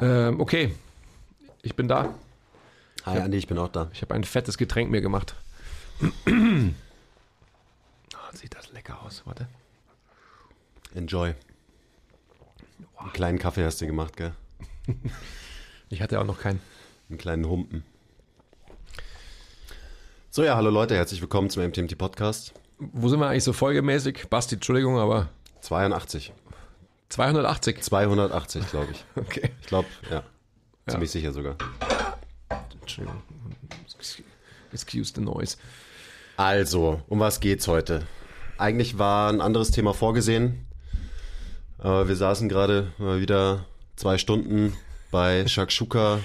Ähm, okay, ich bin da. Hi Andi, ich bin auch da. Ich habe ein fettes Getränk mir gemacht. oh, sieht das lecker aus. Warte. Enjoy. Einen kleinen Kaffee hast du gemacht, gell? Ich hatte auch noch keinen. Einen kleinen Humpen. So, ja, hallo Leute, herzlich willkommen zum MTMT Podcast. Wo sind wir eigentlich so folgemäßig? Basti, Entschuldigung, aber 82. 280. 280, glaube ich. Okay. Ich glaube, ja. Ziemlich sicher sogar. Entschuldigung. Excuse the noise. Also, um was geht's heute? Eigentlich war ein anderes Thema vorgesehen. Aber wir saßen gerade mal wieder zwei Stunden bei Shakshuka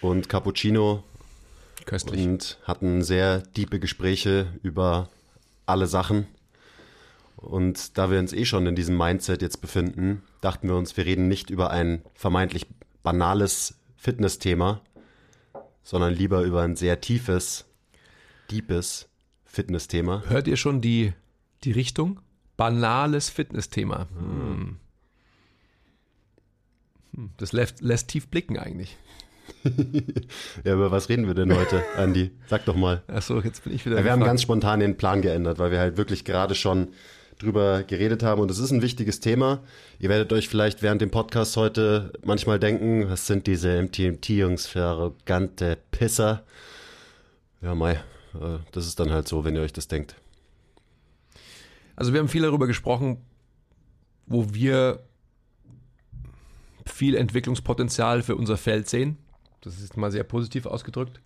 und Cappuccino Köstlich. und hatten sehr tiefe Gespräche über alle Sachen. Und da wir uns eh schon in diesem Mindset jetzt befinden, dachten wir uns, wir reden nicht über ein vermeintlich banales Fitnessthema, sondern lieber über ein sehr tiefes, deepes Fitnessthema. Hört ihr schon die, die Richtung? Banales Fitnessthema. Hm. Hm, Das lässt, lässt tief blicken eigentlich. Ja, über was reden wir denn heute, Andi? Sag doch mal. Achso, jetzt bin ich wieder. Ja, wir haben ganz spontan den Plan geändert, weil wir halt wirklich gerade schon drüber geredet haben und es ist ein wichtiges Thema. Ihr werdet euch vielleicht während dem Podcast heute manchmal denken, was sind diese MTMT-Jungs für arrogante Pisser? Ja, Mai, äh, das ist dann halt so, wenn ihr euch das denkt. Also wir haben viel darüber gesprochen, wo wir viel Entwicklungspotenzial für unser Feld sehen. Das ist mal sehr positiv ausgedrückt.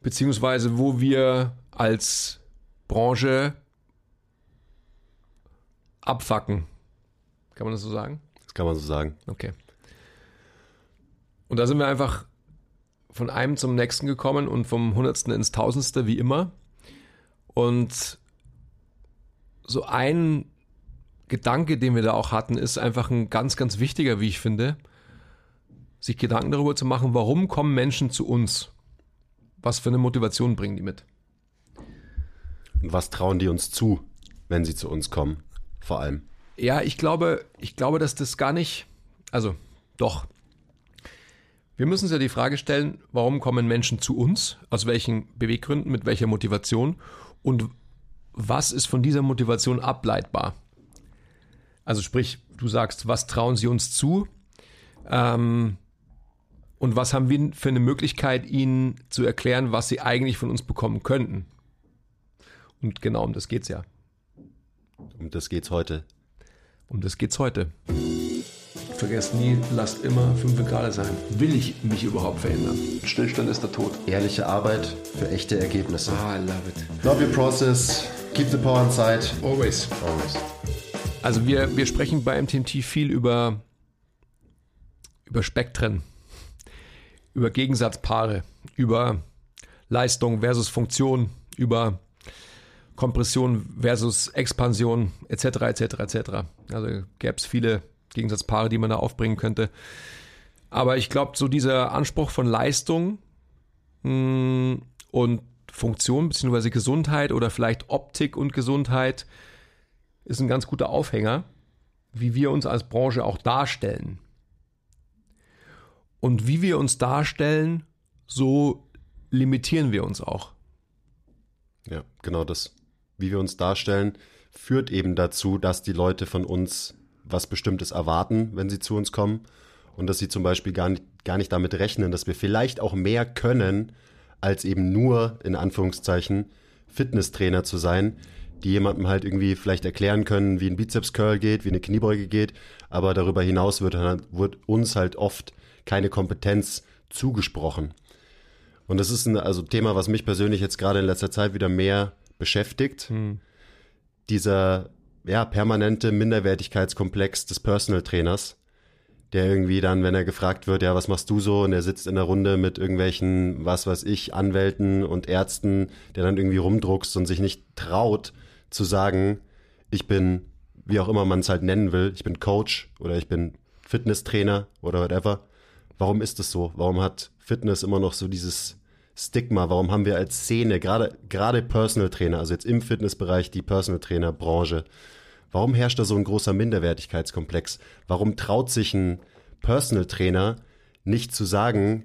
Beziehungsweise wo wir als Branche abfacken. Kann man das so sagen? Das kann man so sagen. Okay. Und da sind wir einfach von einem zum nächsten gekommen und vom Hundertsten ins Tausendste, wie immer. Und so ein Gedanke, den wir da auch hatten, ist einfach ein ganz, ganz wichtiger, wie ich finde, sich Gedanken darüber zu machen, warum kommen Menschen zu uns? Was für eine Motivation bringen die mit? Und was trauen die uns zu, wenn sie zu uns kommen? Vor allem. Ja, ich glaube, ich glaube, dass das gar nicht, also doch. Wir müssen uns ja die Frage stellen, warum kommen Menschen zu uns? Aus welchen Beweggründen, mit welcher Motivation? Und was ist von dieser Motivation ableitbar? Also sprich, du sagst, was trauen sie uns zu? Ähm, und was haben wir für eine Möglichkeit, ihnen zu erklären, was sie eigentlich von uns bekommen könnten? Und genau um das geht's ja. Um das geht's heute. Um das geht's heute. Vergesst nie, lasst immer fünf Grad sein. Will ich mich überhaupt verändern? Stillstand ist der Tod. Ehrliche Arbeit für echte Ergebnisse. Ah, I love it. Love your process. Keep the power inside. Always. Always. Also wir, wir sprechen bei MTMT viel über, über Spektren, über Gegensatzpaare, über Leistung versus Funktion, über Kompression versus Expansion etc. etc. etc. Also gäbe es viele Gegensatzpaare, die man da aufbringen könnte. Aber ich glaube, so dieser Anspruch von Leistung mh, und Funktion beziehungsweise Gesundheit oder vielleicht Optik und Gesundheit ist ein ganz guter Aufhänger, wie wir uns als Branche auch darstellen. Und wie wir uns darstellen, so limitieren wir uns auch. Ja, genau das. Wie wir uns darstellen, führt eben dazu, dass die Leute von uns was Bestimmtes erwarten, wenn sie zu uns kommen. Und dass sie zum Beispiel gar nicht, gar nicht damit rechnen, dass wir vielleicht auch mehr können, als eben nur, in Anführungszeichen, Fitnesstrainer zu sein, die jemandem halt irgendwie vielleicht erklären können, wie ein Bizeps-Curl geht, wie eine Kniebeuge geht. Aber darüber hinaus wird, wird uns halt oft keine Kompetenz zugesprochen. Und das ist ein also Thema, was mich persönlich jetzt gerade in letzter Zeit wieder mehr beschäftigt. Dieser ja, permanente Minderwertigkeitskomplex des Personal Trainers, der irgendwie dann, wenn er gefragt wird, ja, was machst du so? Und er sitzt in der Runde mit irgendwelchen, was weiß ich, Anwälten und Ärzten, der dann irgendwie rumdruckst und sich nicht traut zu sagen, ich bin, wie auch immer man es halt nennen will, ich bin Coach oder ich bin Fitnesstrainer oder whatever. Warum ist es so? Warum hat Fitness immer noch so dieses Stigma? Warum haben wir als Szene, gerade, gerade Personal Trainer, also jetzt im Fitnessbereich die Personal Trainer Branche, warum herrscht da so ein großer Minderwertigkeitskomplex? Warum traut sich ein Personal Trainer nicht zu sagen,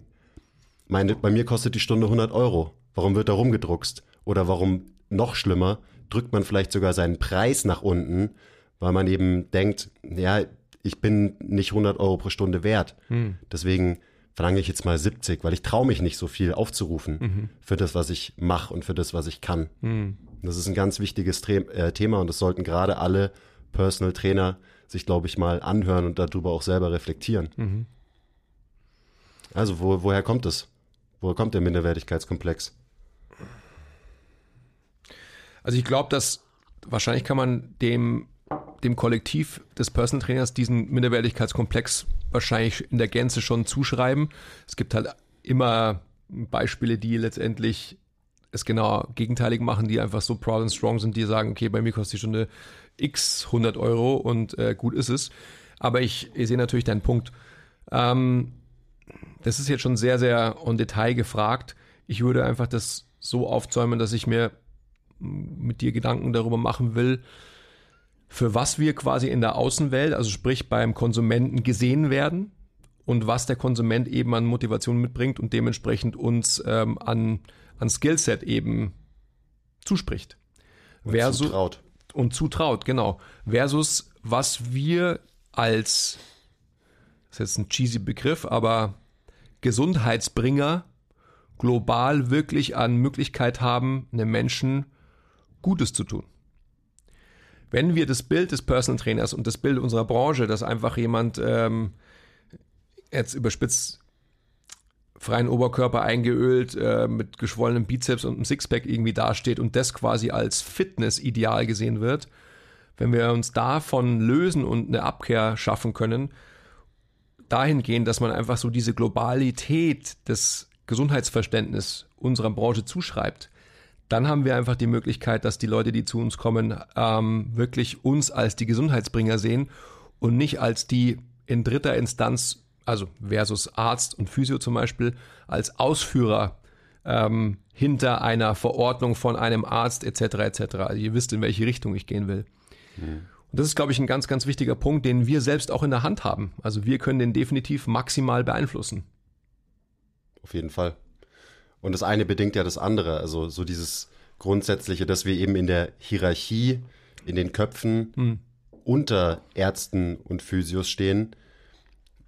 meine, bei mir kostet die Stunde 100 Euro. Warum wird da rumgedruckst? Oder warum noch schlimmer, drückt man vielleicht sogar seinen Preis nach unten, weil man eben denkt, ja, ich bin nicht 100 Euro pro Stunde wert. Hm. Deswegen verlange ich jetzt mal 70, weil ich traue mich nicht so viel aufzurufen mhm. für das, was ich mache und für das, was ich kann. Mhm. Das ist ein ganz wichtiges äh, Thema und das sollten gerade alle Personal Trainer sich, glaube ich, mal anhören und darüber auch selber reflektieren. Mhm. Also, wo, woher kommt es? Woher kommt der Minderwertigkeitskomplex? Also ich glaube, dass wahrscheinlich kann man dem, dem Kollektiv des Personal Trainers diesen Minderwertigkeitskomplex wahrscheinlich in der Gänze schon zuschreiben. Es gibt halt immer Beispiele, die letztendlich es genau gegenteilig machen, die einfach so proud and strong sind, die sagen, okay, bei mir kostet die Stunde x 100 Euro und äh, gut ist es. Aber ich, ich sehe natürlich deinen Punkt. Ähm, das ist jetzt schon sehr, sehr on Detail gefragt. Ich würde einfach das so aufzäumen, dass ich mir mit dir Gedanken darüber machen will, für was wir quasi in der Außenwelt, also sprich beim Konsumenten gesehen werden und was der Konsument eben an Motivation mitbringt und dementsprechend uns ähm, an, an Skillset eben zuspricht. Und Versus, zutraut. Und zutraut, genau. Versus was wir als, das ist jetzt ein cheesy Begriff, aber Gesundheitsbringer global wirklich an Möglichkeit haben, einem Menschen Gutes zu tun. Wenn wir das Bild des Personal Trainers und das Bild unserer Branche, dass einfach jemand ähm, jetzt überspitzt freien Oberkörper eingeölt, äh, mit geschwollenem Bizeps und einem Sixpack irgendwie dasteht und das quasi als Fitness-Ideal gesehen wird, wenn wir uns davon lösen und eine Abkehr schaffen können, dahingehend, dass man einfach so diese Globalität des Gesundheitsverständnisses unserer Branche zuschreibt, dann haben wir einfach die Möglichkeit, dass die Leute, die zu uns kommen, ähm, wirklich uns als die Gesundheitsbringer sehen und nicht als die in dritter Instanz, also versus Arzt und Physio zum Beispiel, als Ausführer ähm, hinter einer Verordnung von einem Arzt etc. etc. Also ihr wisst, in welche Richtung ich gehen will. Mhm. Und das ist, glaube ich, ein ganz, ganz wichtiger Punkt, den wir selbst auch in der Hand haben. Also wir können den definitiv maximal beeinflussen. Auf jeden Fall. Und das eine bedingt ja das andere. Also so dieses Grundsätzliche, dass wir eben in der Hierarchie, in den Köpfen mhm. unter Ärzten und Physios stehen,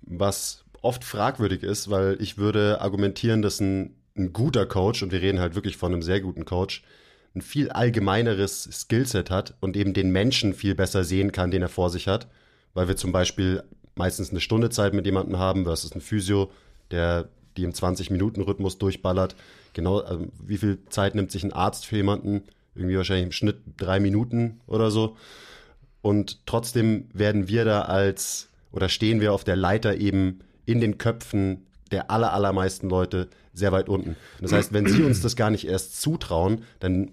was oft fragwürdig ist, weil ich würde argumentieren, dass ein, ein guter Coach, und wir reden halt wirklich von einem sehr guten Coach, ein viel allgemeineres Skillset hat und eben den Menschen viel besser sehen kann, den er vor sich hat, weil wir zum Beispiel meistens eine Stunde Zeit mit jemandem haben versus ein Physio, der die im 20-Minuten-Rhythmus durchballert. Genau, also wie viel Zeit nimmt sich ein Arzt für jemanden? Irgendwie wahrscheinlich im Schnitt drei Minuten oder so. Und trotzdem werden wir da als, oder stehen wir auf der Leiter eben in den Köpfen der aller, allermeisten Leute sehr weit unten. Das heißt, wenn sie uns das gar nicht erst zutrauen, dann,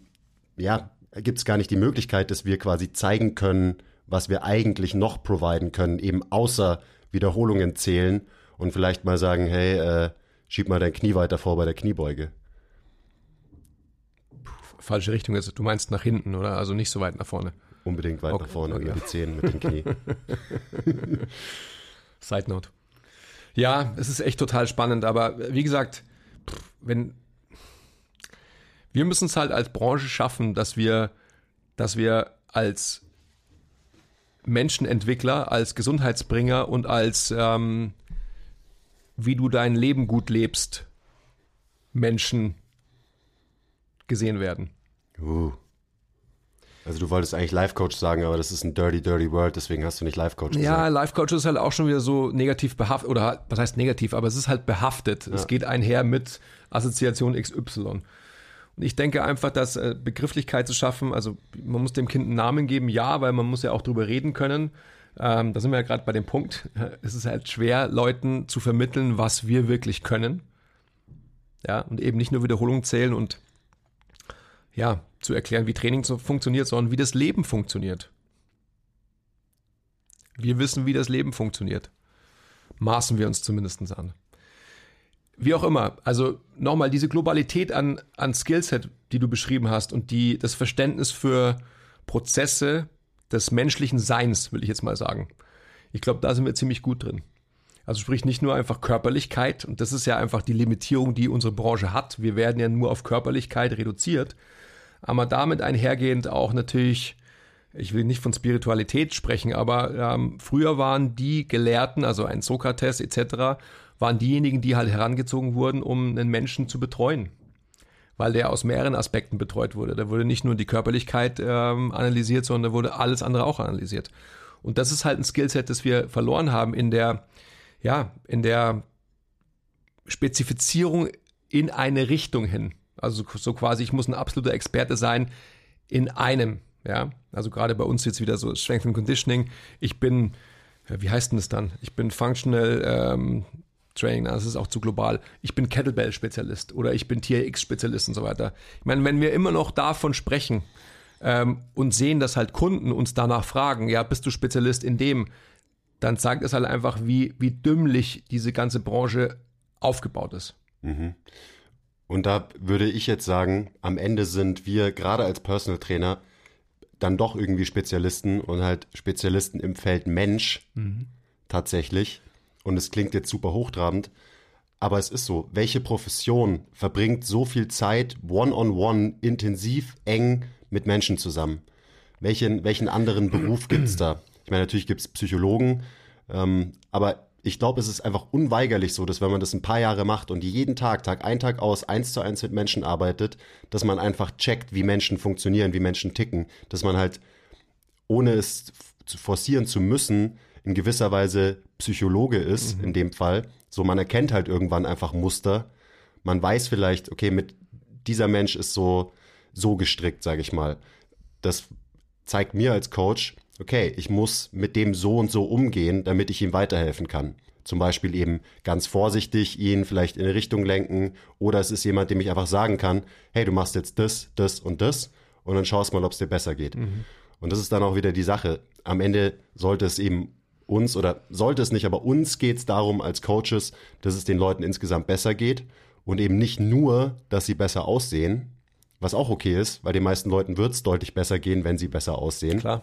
ja, gibt es gar nicht die Möglichkeit, dass wir quasi zeigen können, was wir eigentlich noch providen können, eben außer Wiederholungen zählen und vielleicht mal sagen, hey, äh, schieb mal dein Knie weiter vor bei der Kniebeuge. falsche Richtung ist, du meinst nach hinten, oder? Also nicht so weit nach vorne. Unbedingt weit okay, nach vorne, okay. über die Zehen mit dem Knie. Side Note. Ja, es ist echt total spannend, aber wie gesagt, wenn wir müssen es halt als Branche schaffen, dass wir, dass wir als Menschenentwickler, als Gesundheitsbringer und als ähm, wie du dein Leben gut lebst, Menschen gesehen werden. Uh. Also du wolltest eigentlich Life Coach sagen, aber das ist ein dirty, dirty World, deswegen hast du nicht Life Coach gesagt. Ja, Life Coach ist halt auch schon wieder so negativ behaftet, oder was heißt negativ, aber es ist halt behaftet. Ja. Es geht einher mit Assoziation XY. Und ich denke einfach, dass äh, Begrifflichkeit zu schaffen, also man muss dem Kind einen Namen geben, ja, weil man muss ja auch drüber reden können. Ähm, da sind wir ja gerade bei dem Punkt, es ist halt schwer, Leuten zu vermitteln, was wir wirklich können. Ja, und eben nicht nur Wiederholungen zählen und ja, zu erklären, wie Training so funktioniert, sondern wie das Leben funktioniert. Wir wissen, wie das Leben funktioniert. Maßen wir uns zumindest an. Wie auch immer, also nochmal diese Globalität an, an Skillset, die du beschrieben hast und die, das Verständnis für Prozesse, des menschlichen Seins, will ich jetzt mal sagen. Ich glaube, da sind wir ziemlich gut drin. Also sprich nicht nur einfach Körperlichkeit, und das ist ja einfach die Limitierung, die unsere Branche hat. Wir werden ja nur auf Körperlichkeit reduziert, aber damit einhergehend auch natürlich, ich will nicht von Spiritualität sprechen, aber ähm, früher waren die Gelehrten, also ein Sokrates etc., waren diejenigen, die halt herangezogen wurden, um einen Menschen zu betreuen. Weil der aus mehreren Aspekten betreut wurde. Da wurde nicht nur die Körperlichkeit ähm, analysiert, sondern da wurde alles andere auch analysiert. Und das ist halt ein Skillset, das wir verloren haben in der, ja, in der Spezifizierung in eine Richtung hin. Also so quasi, ich muss ein absoluter Experte sein in einem. Ja, also gerade bei uns jetzt wieder so Strength and Conditioning. Ich bin, wie heißt denn das dann? Ich bin Functional ähm, Training, das ist auch zu global. Ich bin Kettlebell-Spezialist oder ich bin TRX-Spezialist und so weiter. Ich meine, wenn wir immer noch davon sprechen ähm, und sehen, dass halt Kunden uns danach fragen, ja, bist du Spezialist in dem, dann zeigt es halt einfach, wie, wie dümmlich diese ganze Branche aufgebaut ist. Mhm. Und da würde ich jetzt sagen, am Ende sind wir gerade als Personal Trainer dann doch irgendwie Spezialisten und halt Spezialisten im Feld Mensch mhm. tatsächlich. Und es klingt jetzt super hochtrabend, aber es ist so. Welche Profession verbringt so viel Zeit one-on-one, -on -one, intensiv, eng mit Menschen zusammen? Welchen, welchen anderen Beruf gibt es da? Ich meine, natürlich gibt es Psychologen, ähm, aber ich glaube, es ist einfach unweigerlich so, dass wenn man das ein paar Jahre macht und jeden Tag, Tag ein, Tag aus, eins zu eins mit Menschen arbeitet, dass man einfach checkt, wie Menschen funktionieren, wie Menschen ticken, dass man halt, ohne es forcieren zu müssen, in gewisser Weise Psychologe ist, mhm. in dem Fall. So, man erkennt halt irgendwann einfach Muster. Man weiß vielleicht, okay, mit dieser Mensch ist so, so gestrickt, sage ich mal. Das zeigt mir als Coach, okay, ich muss mit dem so und so umgehen, damit ich ihm weiterhelfen kann. Zum Beispiel eben ganz vorsichtig ihn vielleicht in eine Richtung lenken oder es ist jemand, dem ich einfach sagen kann, hey, du machst jetzt das, das und das und dann schaust mal, ob es dir besser geht. Mhm. Und das ist dann auch wieder die Sache. Am Ende sollte es eben uns oder sollte es nicht, aber uns geht es darum als Coaches, dass es den Leuten insgesamt besser geht und eben nicht nur, dass sie besser aussehen, was auch okay ist, weil den meisten Leuten wird es deutlich besser gehen, wenn sie besser aussehen. Klar.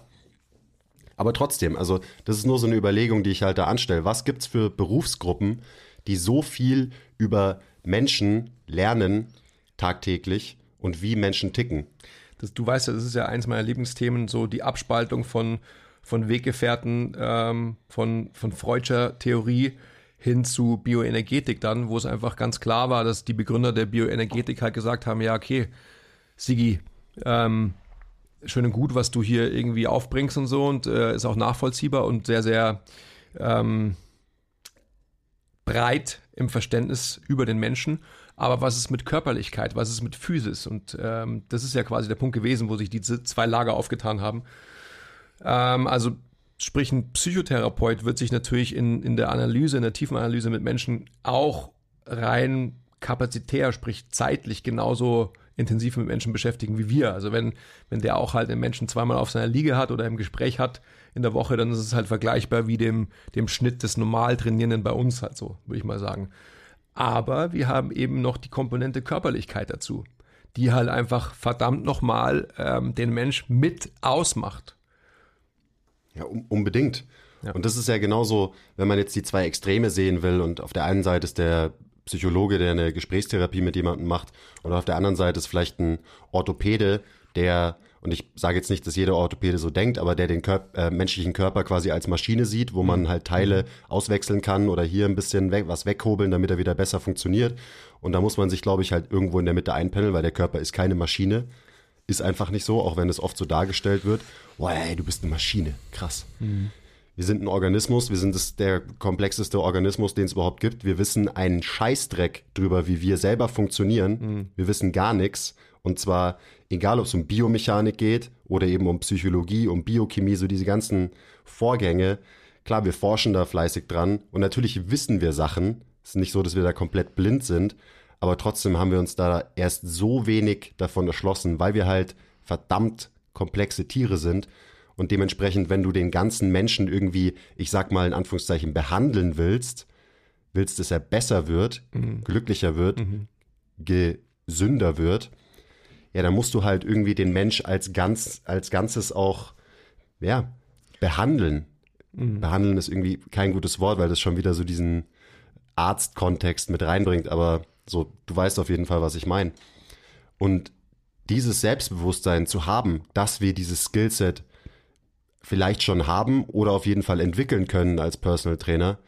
Aber trotzdem, also das ist nur so eine Überlegung, die ich halt da anstelle. Was gibt es für Berufsgruppen, die so viel über Menschen lernen tagtäglich und wie Menschen ticken? Das, du weißt ja, das ist ja eins meiner Lieblingsthemen, so die Abspaltung von, von Weggefährten, ähm, von, von Freudscher Theorie hin zu Bioenergetik dann, wo es einfach ganz klar war, dass die Begründer der Bioenergetik halt gesagt haben, ja, okay, Sigi, ähm, schön und gut, was du hier irgendwie aufbringst und so und äh, ist auch nachvollziehbar und sehr, sehr ähm, breit im Verständnis über den Menschen. Aber was ist mit Körperlichkeit? Was ist mit Physis? Und ähm, das ist ja quasi der Punkt gewesen, wo sich diese zwei Lager aufgetan haben. Ähm, also sprich, ein Psychotherapeut wird sich natürlich in, in der Analyse, in der tiefen Analyse mit Menschen auch rein kapazitär, sprich zeitlich genauso intensiv mit Menschen beschäftigen wie wir. Also wenn, wenn der auch halt den Menschen zweimal auf seiner Liege hat oder im Gespräch hat in der Woche, dann ist es halt vergleichbar wie dem, dem Schnitt des normal Trainierenden bei uns halt so, würde ich mal sagen. Aber wir haben eben noch die Komponente Körperlichkeit dazu, die halt einfach verdammt nochmal ähm, den Mensch mit ausmacht. Ja, um, unbedingt. Ja. Und das ist ja genauso, wenn man jetzt die zwei Extreme sehen will und auf der einen Seite ist der Psychologe, der eine Gesprächstherapie mit jemandem macht. Und auf der anderen Seite ist vielleicht ein Orthopäde, der, und ich sage jetzt nicht, dass jeder Orthopäde so denkt, aber der den Körp äh, menschlichen Körper quasi als Maschine sieht, wo man halt Teile auswechseln kann oder hier ein bisschen weg, was weghobeln, damit er wieder besser funktioniert. Und da muss man sich, glaube ich, halt irgendwo in der Mitte einpendeln, weil der Körper ist keine Maschine. Ist einfach nicht so, auch wenn es oft so dargestellt wird. Boah, ey, du bist eine Maschine. Krass. Mhm. Wir sind ein Organismus, wir sind das, der komplexeste Organismus, den es überhaupt gibt. Wir wissen einen Scheißdreck drüber, wie wir selber funktionieren. Mhm. Wir wissen gar nichts. Und zwar, egal ob es um Biomechanik geht oder eben um Psychologie, um Biochemie, so diese ganzen Vorgänge. Klar, wir forschen da fleißig dran und natürlich wissen wir Sachen. Es ist nicht so, dass wir da komplett blind sind, aber trotzdem haben wir uns da erst so wenig davon erschlossen, weil wir halt verdammt komplexe Tiere sind und dementsprechend, wenn du den ganzen Menschen irgendwie, ich sag mal in Anführungszeichen, behandeln willst, willst, dass er besser wird, mhm. glücklicher wird, mhm. gesünder wird, ja, dann musst du halt irgendwie den Mensch als ganz, als Ganzes auch, ja, behandeln. mhm. behandeln ist irgendwie kein gutes Wort, weil das schon wieder so diesen Arztkontext mit reinbringt, aber so, du weißt auf jeden Fall, was ich meine. Und dieses Selbstbewusstsein zu haben, dass wir dieses Skillset vielleicht schon haben oder auf jeden Fall entwickeln können als Personal Trainer,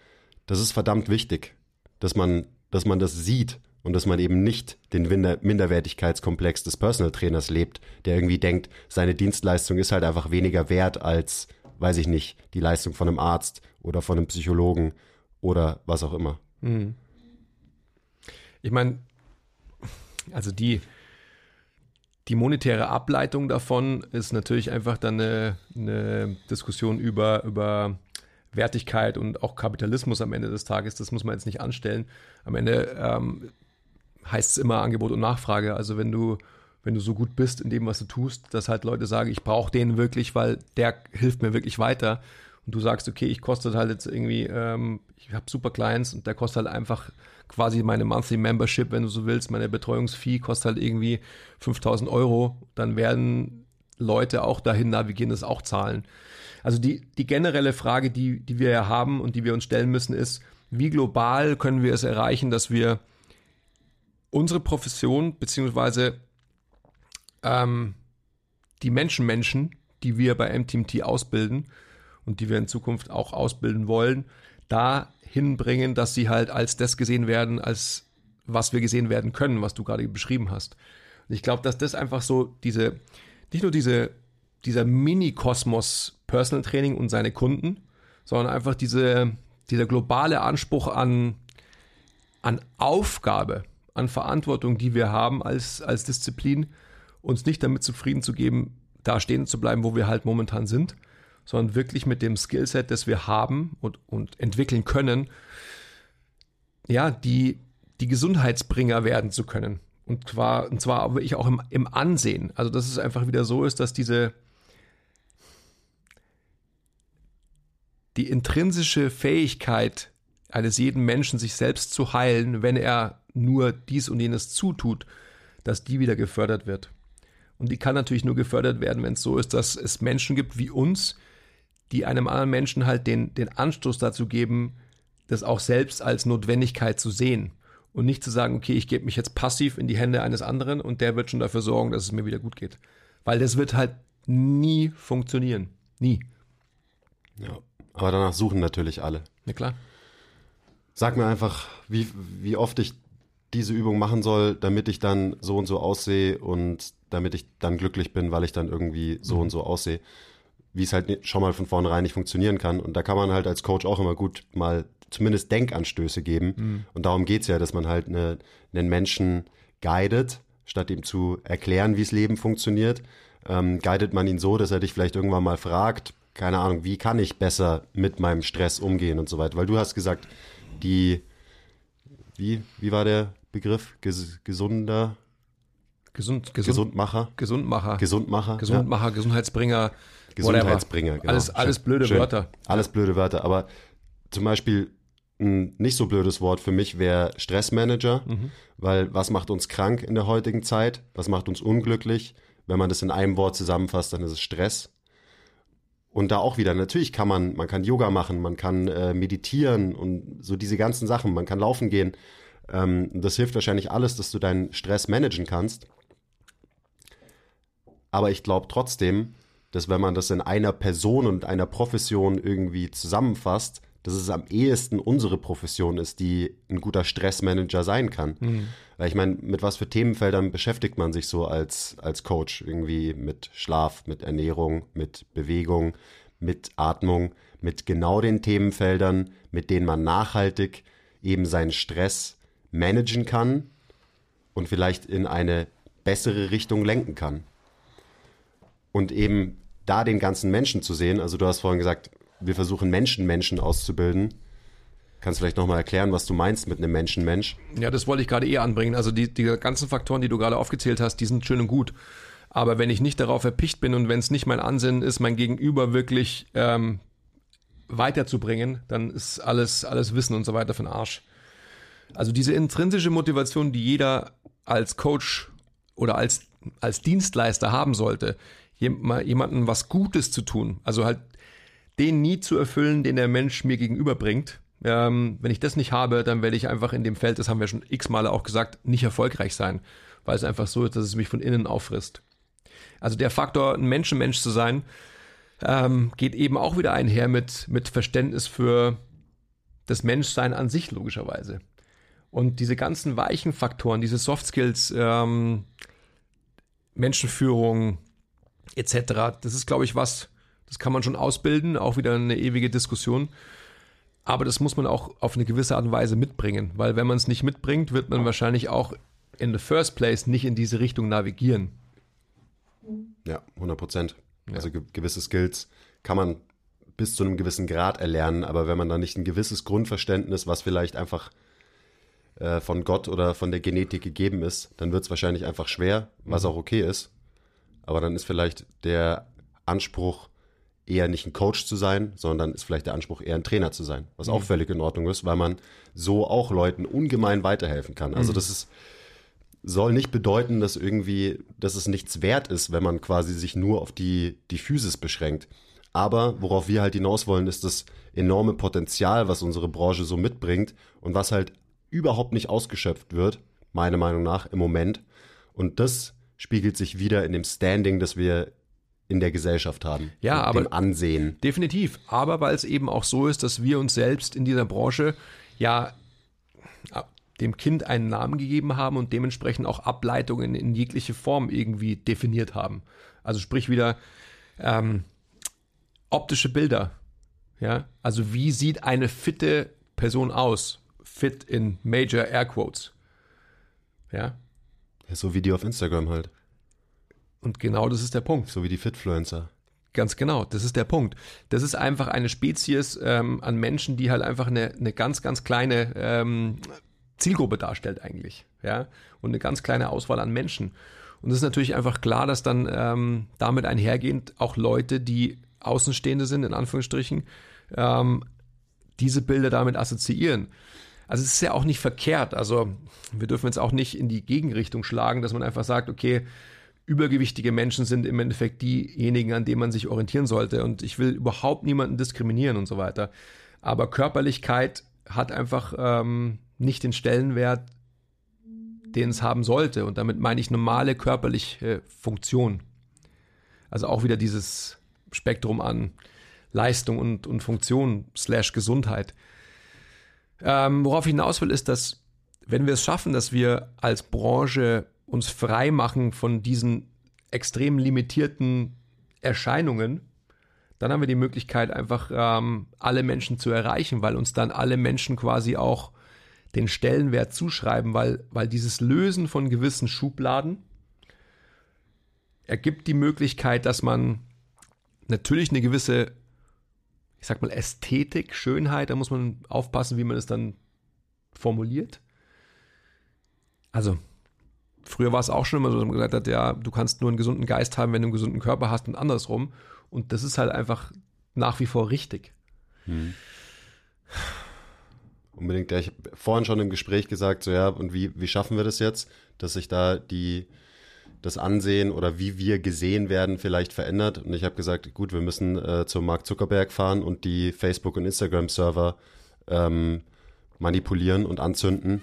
das ist verdammt wichtig, dass man, dass man das sieht und dass man eben nicht den Minderwertigkeitskomplex des Personal Trainers lebt, der irgendwie denkt, seine Dienstleistung ist halt einfach weniger wert als, weiß ich nicht, die Leistung von einem Arzt oder von einem Psychologen oder was auch immer. Mhm. Ich meine, also die, die monetäre Ableitung davon ist natürlich einfach dann eine, eine Diskussion über, über Wertigkeit und auch Kapitalismus am Ende des Tages. Das muss man jetzt nicht anstellen. Am Ende ähm, heißt es immer Angebot und Nachfrage. Also wenn du, wenn du so gut bist in dem, was du tust, dass halt Leute sagen, ich brauche den wirklich, weil der hilft mir wirklich weiter. Und du sagst, okay, ich koste halt jetzt irgendwie, ähm, ich habe super Clients und der kostet halt einfach quasi meine Monthly Membership, wenn du so willst, meine Betreuungsfee kostet halt irgendwie 5000 Euro, dann werden Leute auch dahin navigieren, das auch zahlen. Also die, die generelle Frage, die, die wir ja haben und die wir uns stellen müssen, ist, wie global können wir es erreichen, dass wir unsere Profession beziehungsweise ähm, die Menschenmenschen, die wir bei MTMT ausbilden und die wir in Zukunft auch ausbilden wollen, da hinbringen, dass sie halt als das gesehen werden, als was wir gesehen werden können, was du gerade beschrieben hast. Und ich glaube, dass das einfach so diese, nicht nur diese, dieser Mini-Kosmos Personal Training und seine Kunden, sondern einfach diese, dieser globale Anspruch an, an Aufgabe, an Verantwortung, die wir haben als, als Disziplin, uns nicht damit zufrieden zu geben, da stehen zu bleiben, wo wir halt momentan sind, sondern wirklich mit dem Skillset, das wir haben und, und entwickeln können, ja, die, die Gesundheitsbringer werden zu können. Und zwar, und zwar wirklich auch im, im Ansehen. Also, dass es einfach wieder so ist, dass diese, die intrinsische Fähigkeit eines jeden Menschen, sich selbst zu heilen, wenn er nur dies und jenes zutut, dass die wieder gefördert wird. Und die kann natürlich nur gefördert werden, wenn es so ist, dass es Menschen gibt wie uns, die einem anderen Menschen halt den, den Anstoß dazu geben, das auch selbst als Notwendigkeit zu sehen und nicht zu sagen, okay, ich gebe mich jetzt passiv in die Hände eines anderen und der wird schon dafür sorgen, dass es mir wieder gut geht. Weil das wird halt nie funktionieren. Nie. Ja, aber danach suchen natürlich alle. Ja, klar. Sag mir einfach, wie, wie oft ich diese Übung machen soll, damit ich dann so und so aussehe und damit ich dann glücklich bin, weil ich dann irgendwie so mhm. und so aussehe wie es halt schon mal von vornherein nicht funktionieren kann. Und da kann man halt als Coach auch immer gut mal zumindest Denkanstöße geben. Mhm. Und darum geht's ja, dass man halt eine, einen Menschen guidet, statt ihm zu erklären, wie das Leben funktioniert, ähm, guidet man ihn so, dass er dich vielleicht irgendwann mal fragt, keine Ahnung, wie kann ich besser mit meinem Stress umgehen und so weiter. Weil du hast gesagt, die, wie, wie war der Begriff? Ges, gesunder Gesund, gesund, Gesundmacher. Gesundmacher. Gesundmacher. Gesundmacher, ja. Gesundheitsbringer. Gesundheitsbringer. Genau. Alles, alles blöde Schön. Wörter. Alles blöde Wörter. Aber zum Beispiel ein nicht so blödes Wort für mich wäre Stressmanager, mhm. weil was macht uns krank in der heutigen Zeit? Was macht uns unglücklich? Wenn man das in einem Wort zusammenfasst, dann ist es Stress. Und da auch wieder, natürlich kann man, man kann Yoga machen, man kann äh, meditieren und so diese ganzen Sachen, man kann laufen gehen. Ähm, das hilft wahrscheinlich alles, dass du deinen Stress managen kannst. Aber ich glaube trotzdem, dass wenn man das in einer Person und einer Profession irgendwie zusammenfasst, dass es am ehesten unsere Profession ist, die ein guter Stressmanager sein kann. Mhm. Weil ich meine, mit was für Themenfeldern beschäftigt man sich so als, als Coach? Irgendwie mit Schlaf, mit Ernährung, mit Bewegung, mit Atmung, mit genau den Themenfeldern, mit denen man nachhaltig eben seinen Stress managen kann und vielleicht in eine bessere Richtung lenken kann. Und eben da den ganzen Menschen zu sehen, also du hast vorhin gesagt, wir versuchen Menschen Menschen auszubilden. Kannst du vielleicht nochmal erklären, was du meinst mit einem Menschen-Mensch? Ja, das wollte ich gerade eh anbringen. Also die, die ganzen Faktoren, die du gerade aufgezählt hast, die sind schön und gut. Aber wenn ich nicht darauf erpicht bin und wenn es nicht mein Ansinnen ist, mein Gegenüber wirklich ähm, weiterzubringen, dann ist alles, alles Wissen und so weiter für den Arsch. Also diese intrinsische Motivation, die jeder als Coach oder als, als Dienstleister haben sollte, jemandem was Gutes zu tun. Also halt den nie zu erfüllen, den der Mensch mir gegenüberbringt. Ähm, wenn ich das nicht habe, dann werde ich einfach in dem Feld, das haben wir schon x Male auch gesagt, nicht erfolgreich sein, weil es einfach so ist, dass es mich von innen auffrisst. Also der Faktor, ein Menschenmensch zu sein, ähm, geht eben auch wieder einher mit, mit Verständnis für das Menschsein an sich, logischerweise. Und diese ganzen weichen Faktoren, diese Soft Skills, ähm, Menschenführung etc., das ist, glaube ich, was, das kann man schon ausbilden, auch wieder eine ewige Diskussion. Aber das muss man auch auf eine gewisse Art und Weise mitbringen, weil wenn man es nicht mitbringt, wird man wahrscheinlich auch in the first place nicht in diese Richtung navigieren. Ja, 100 Prozent. Ja. Also ge gewisse Skills kann man bis zu einem gewissen Grad erlernen, aber wenn man da nicht ein gewisses Grundverständnis, was vielleicht einfach äh, von Gott oder von der Genetik gegeben ist, dann wird es wahrscheinlich einfach schwer, was mhm. auch okay ist. Aber dann ist vielleicht der Anspruch eher nicht ein Coach zu sein, sondern ist vielleicht der Anspruch eher ein Trainer zu sein, was mhm. auch völlig in Ordnung ist, weil man so auch Leuten ungemein weiterhelfen kann. Also mhm. das ist soll nicht bedeuten, dass irgendwie, dass es nichts wert ist, wenn man quasi sich nur auf die, die Physis beschränkt. Aber worauf wir halt hinaus wollen, ist das enorme Potenzial, was unsere Branche so mitbringt und was halt überhaupt nicht ausgeschöpft wird, meiner Meinung nach, im Moment. Und das spiegelt sich wieder in dem Standing, das wir in der Gesellschaft haben. Ja, aber dem Ansehen. Definitiv. Aber weil es eben auch so ist, dass wir uns selbst in dieser Branche ja dem Kind einen Namen gegeben haben und dementsprechend auch Ableitungen in jegliche Form irgendwie definiert haben. Also sprich wieder ähm, optische Bilder. Ja, also wie sieht eine fitte Person aus? Fit in Major Air Quotes. Ja. So wie die auf Instagram halt. Und genau das ist der Punkt. So wie die Fitfluencer. Ganz genau, das ist der Punkt. Das ist einfach eine Spezies ähm, an Menschen, die halt einfach eine, eine ganz, ganz kleine ähm, Zielgruppe darstellt eigentlich. Ja? Und eine ganz kleine Auswahl an Menschen. Und es ist natürlich einfach klar, dass dann ähm, damit einhergehend auch Leute, die Außenstehende sind, in Anführungsstrichen, ähm, diese Bilder damit assoziieren. Also es ist ja auch nicht verkehrt. Also wir dürfen jetzt auch nicht in die Gegenrichtung schlagen, dass man einfach sagt, okay, übergewichtige Menschen sind im Endeffekt diejenigen, an denen man sich orientieren sollte. Und ich will überhaupt niemanden diskriminieren und so weiter. Aber Körperlichkeit hat einfach ähm, nicht den Stellenwert, den es haben sollte. Und damit meine ich normale körperliche Funktion. Also auch wieder dieses Spektrum an Leistung und, und Funktion slash Gesundheit. Ähm, worauf ich hinaus will, ist, dass wenn wir es schaffen, dass wir als Branche uns frei machen von diesen extrem limitierten Erscheinungen, dann haben wir die Möglichkeit, einfach ähm, alle Menschen zu erreichen, weil uns dann alle Menschen quasi auch den Stellenwert zuschreiben, weil, weil dieses Lösen von gewissen Schubladen ergibt die Möglichkeit, dass man natürlich eine gewisse, ich sag mal, Ästhetik, Schönheit, da muss man aufpassen, wie man es dann formuliert. Also, früher war es auch schon immer so, dass man gesagt hat, ja, du kannst nur einen gesunden Geist haben, wenn du einen gesunden Körper hast und andersrum. Und das ist halt einfach nach wie vor richtig. Hm. Unbedingt. Ja, ich habe vorhin schon im Gespräch gesagt, so ja, und wie, wie schaffen wir das jetzt, dass sich da die, das Ansehen oder wie wir gesehen werden vielleicht verändert. Und ich habe gesagt, gut, wir müssen äh, zum Mark Zuckerberg fahren und die Facebook- und Instagram-Server ähm, manipulieren und anzünden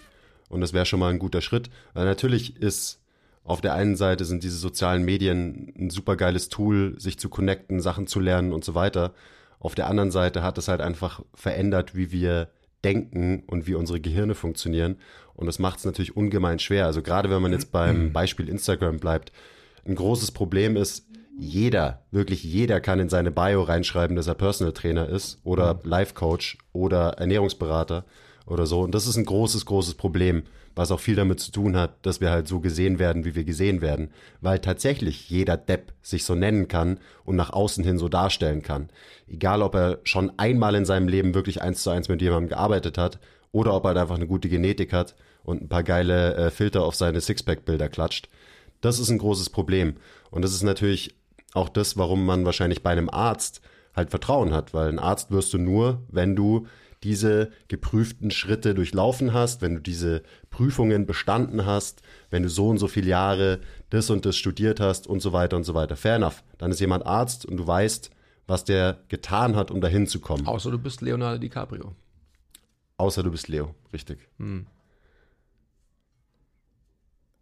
und das wäre schon mal ein guter Schritt. Weil natürlich ist auf der einen Seite sind diese sozialen Medien ein super geiles Tool, sich zu connecten, Sachen zu lernen und so weiter. Auf der anderen Seite hat es halt einfach verändert, wie wir denken und wie unsere Gehirne funktionieren. Und das macht es natürlich ungemein schwer. Also gerade wenn man jetzt beim mhm. Beispiel Instagram bleibt, ein großes Problem ist, jeder, wirklich jeder kann in seine Bio reinschreiben, dass er Personal Trainer ist oder mhm. Life Coach oder Ernährungsberater oder so. Und das ist ein großes, großes Problem, was auch viel damit zu tun hat, dass wir halt so gesehen werden, wie wir gesehen werden. Weil tatsächlich jeder Depp sich so nennen kann und nach außen hin so darstellen kann. Egal, ob er schon einmal in seinem Leben wirklich eins zu eins mit jemandem gearbeitet hat oder ob er halt einfach eine gute Genetik hat und ein paar geile äh, Filter auf seine Sixpack-Bilder klatscht. Das ist ein großes Problem. Und das ist natürlich auch das, warum man wahrscheinlich bei einem Arzt halt Vertrauen hat, weil ein Arzt wirst du nur, wenn du diese geprüften Schritte durchlaufen hast, wenn du diese Prüfungen bestanden hast, wenn du so und so viele Jahre das und das studiert hast und so weiter und so weiter. Fair enough. Dann ist jemand Arzt und du weißt, was der getan hat, um dahin zu kommen. Außer du bist Leonardo DiCaprio. Außer du bist Leo, richtig. Hm.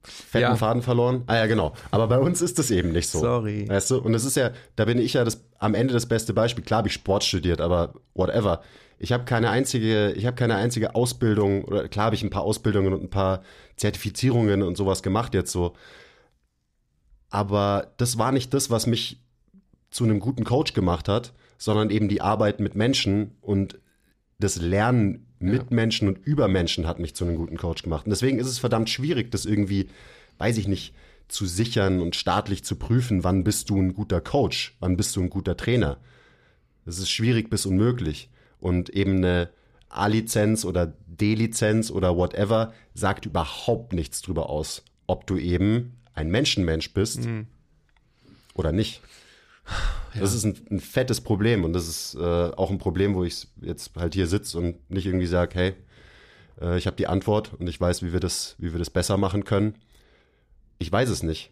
Fetten Ja. Faden verloren. Ah ja, genau. Aber bei uns ist das eben nicht so. Sorry. Weißt du? Und es ist ja, da bin ich ja das, am Ende das beste Beispiel. Klar habe ich Sport studiert, aber whatever. Ich habe keine einzige, ich habe keine einzige Ausbildung, oder klar habe ich ein paar Ausbildungen und ein paar Zertifizierungen und sowas gemacht jetzt so. Aber das war nicht das, was mich zu einem guten Coach gemacht hat, sondern eben die Arbeit mit Menschen und das Lernen mit Ja. Menschen und über Menschen hat mich zu einem guten Coach gemacht. Und deswegen ist es verdammt schwierig, das irgendwie, weiß ich nicht, zu sichern und staatlich zu prüfen, wann bist du ein guter Coach, wann bist du ein guter Trainer. Das ist schwierig bis unmöglich. Und eben eine A-Lizenz oder D-Lizenz oder whatever sagt überhaupt nichts drüber aus, ob du eben ein Menschenmensch bist oder nicht. Das ist ein, ein fettes Problem und das ist äh, auch ein Problem, wo ich jetzt halt hier sitze und nicht irgendwie sage, hey, äh, ich habe die Antwort und ich weiß, wie wir das, wie wir das besser machen können. Ich weiß es nicht.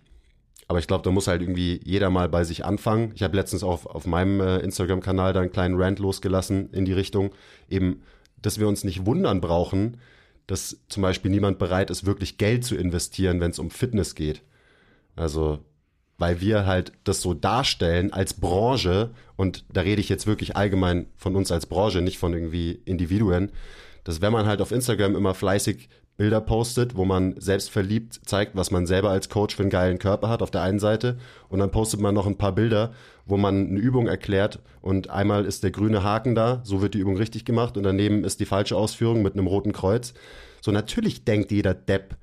Aber ich glaube, da muss halt irgendwie jeder mal bei sich anfangen. Ich habe letztens auch auf, auf meinem äh, Instagram-Kanal da einen kleinen Rant losgelassen in die Richtung, eben, dass wir uns nicht wundern brauchen, dass zum Beispiel niemand bereit ist, wirklich Geld zu investieren, wenn es um Fitness geht. Also, weil wir halt das so darstellen als Branche, und da rede ich jetzt wirklich allgemein von uns als Branche, nicht von irgendwie Individuen, dass wenn man halt auf Instagram immer fleißig Bilder postet, wo man selbstverliebt zeigt, was man selber als Coach für einen geilen Körper hat auf der einen Seite. Und dann postet man noch ein paar Bilder, wo man eine Übung erklärt. Und einmal ist der grüne Haken da, so wird die Übung richtig gemacht. Und daneben ist die falsche Ausführung mit einem roten Kreuz. So natürlich denkt jeder Depp,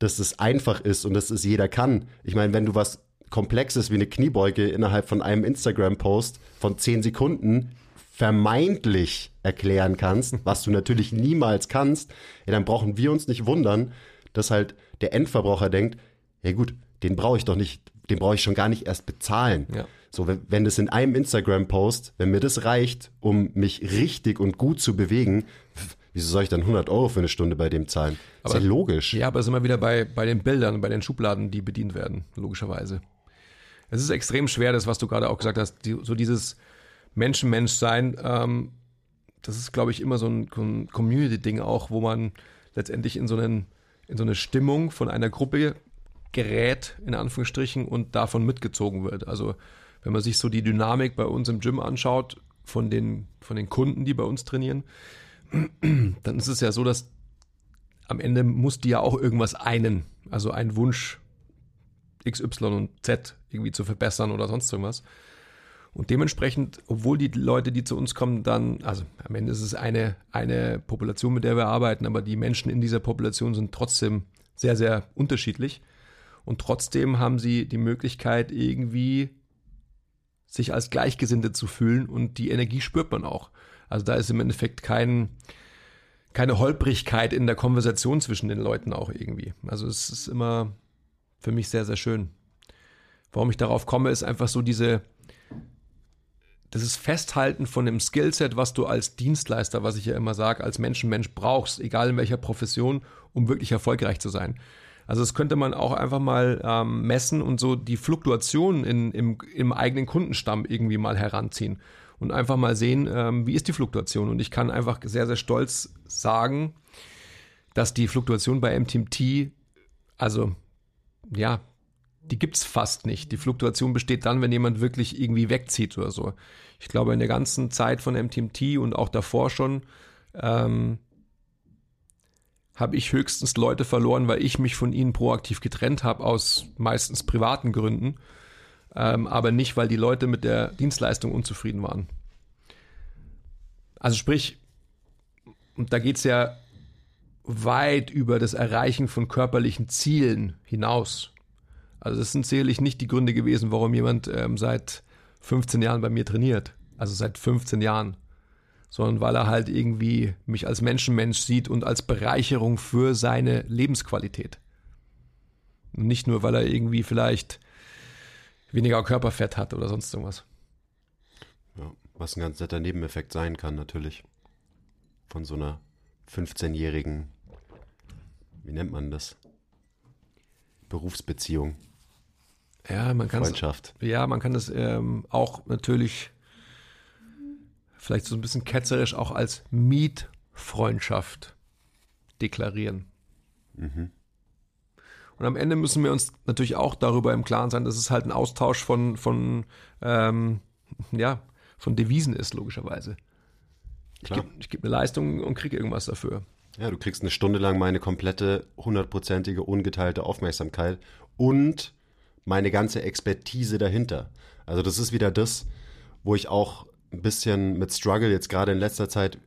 dass es einfach ist und dass es jeder kann. Ich meine, wenn du was Komplexes wie eine Kniebeuge innerhalb von einem Instagram-Post von 10 Sekunden vermeintlich erklären kannst, was du natürlich niemals kannst, ja, dann brauchen wir uns nicht wundern, dass halt der Endverbraucher denkt, ja gut, den brauche ich doch nicht, den brauche ich schon gar nicht erst bezahlen. Ja. So, wenn, wenn das in einem Instagram-Post, wenn mir das reicht, um mich richtig und gut zu bewegen, wieso soll ich dann 100 Euro für eine Stunde bei dem zahlen? ist ja logisch. Ja, aber es ist immer wieder bei, bei den Bildern, bei den Schubladen, die bedient werden, logischerweise. Es ist extrem schwer, das, was du gerade auch gesagt hast, die, so dieses Mensch-Mensch-Sein, ähm, das ist, glaube ich, immer so ein, Community-Ding auch, wo man letztendlich in so, einen, in so eine Stimmung von einer Gruppe gerät, in Anführungsstrichen, und davon mitgezogen wird. Also, wenn man sich so die Dynamik bei uns im Gym anschaut, von den, von den Kunden, die bei uns trainieren, dann ist es ja so, dass am Ende muss die ja auch irgendwas einen, also ein Wunsch X, Y und Z irgendwie zu verbessern oder sonst irgendwas. Und dementsprechend, obwohl die Leute, die zu uns kommen, dann, also am Ende ist es eine, eine Population, mit der wir arbeiten, aber die Menschen in dieser Population sind trotzdem sehr, sehr unterschiedlich. Und trotzdem haben sie die Möglichkeit, irgendwie sich als Gleichgesinnte zu fühlen und die Energie spürt man auch. Also da ist im Endeffekt kein, keine Holprigkeit in der Konversation zwischen den Leuten auch irgendwie. Also es ist immer für mich sehr, sehr schön. Warum ich darauf komme, ist einfach so diese, das Festhalten von dem Skillset, was du als Dienstleister, was ich ja immer sage, als Menschenmensch brauchst, egal in welcher Profession, um wirklich erfolgreich zu sein. Also das könnte man auch einfach mal ähm, messen und so die Fluktuationen in, im, im eigenen Kundenstamm irgendwie mal heranziehen und einfach mal sehen, ähm, wie ist die Fluktuation. Und ich kann einfach sehr, sehr stolz sagen, dass die Fluktuation bei MTMT, also ja, die gibt's fast nicht. Die Fluktuation besteht dann, wenn jemand wirklich irgendwie wegzieht oder so. Ich glaube, in der ganzen Zeit von MTMT und auch davor schon ähm, habe ich höchstens Leute verloren, weil ich mich von ihnen proaktiv getrennt habe, aus meistens privaten Gründen, ähm, aber nicht, weil die Leute mit der Dienstleistung unzufrieden waren. Also sprich, und da geht's ja weit über das Erreichen von körperlichen Zielen hinaus. Also das sind sicherlich nicht die Gründe gewesen, warum jemand ähm, seit 15 Jahren bei mir trainiert. Also seit 15 Jahren. Sondern weil er halt irgendwie mich als Menschenmensch sieht und als Bereicherung für seine Lebensqualität. Und nicht nur, weil er irgendwie vielleicht weniger Körperfett hat oder sonst irgendwas. Ja, was ein ganz netter Nebeneffekt sein kann, natürlich. Von so einer 15-jährigen, wie nennt man das? Berufsbeziehung, Ja, man kann Freundschaft. Ja, man kann das ähm, auch natürlich vielleicht so ein bisschen ketzerisch auch als Mietfreundschaft deklarieren. Mhm. Und am Ende müssen wir uns natürlich auch darüber im Klaren sein, dass es halt ein Austausch von, von, ähm, ja, von Devisen ist, logischerweise. Ich gebe geb eine Leistung und kriege irgendwas dafür. Ja, du kriegst eine Stunde lang meine komplette, hundertprozentige, ungeteilte Aufmerksamkeit und meine ganze Expertise dahinter. Also das ist wieder das, wo ich auch ein bisschen mit Struggle jetzt gerade in letzter Zeit,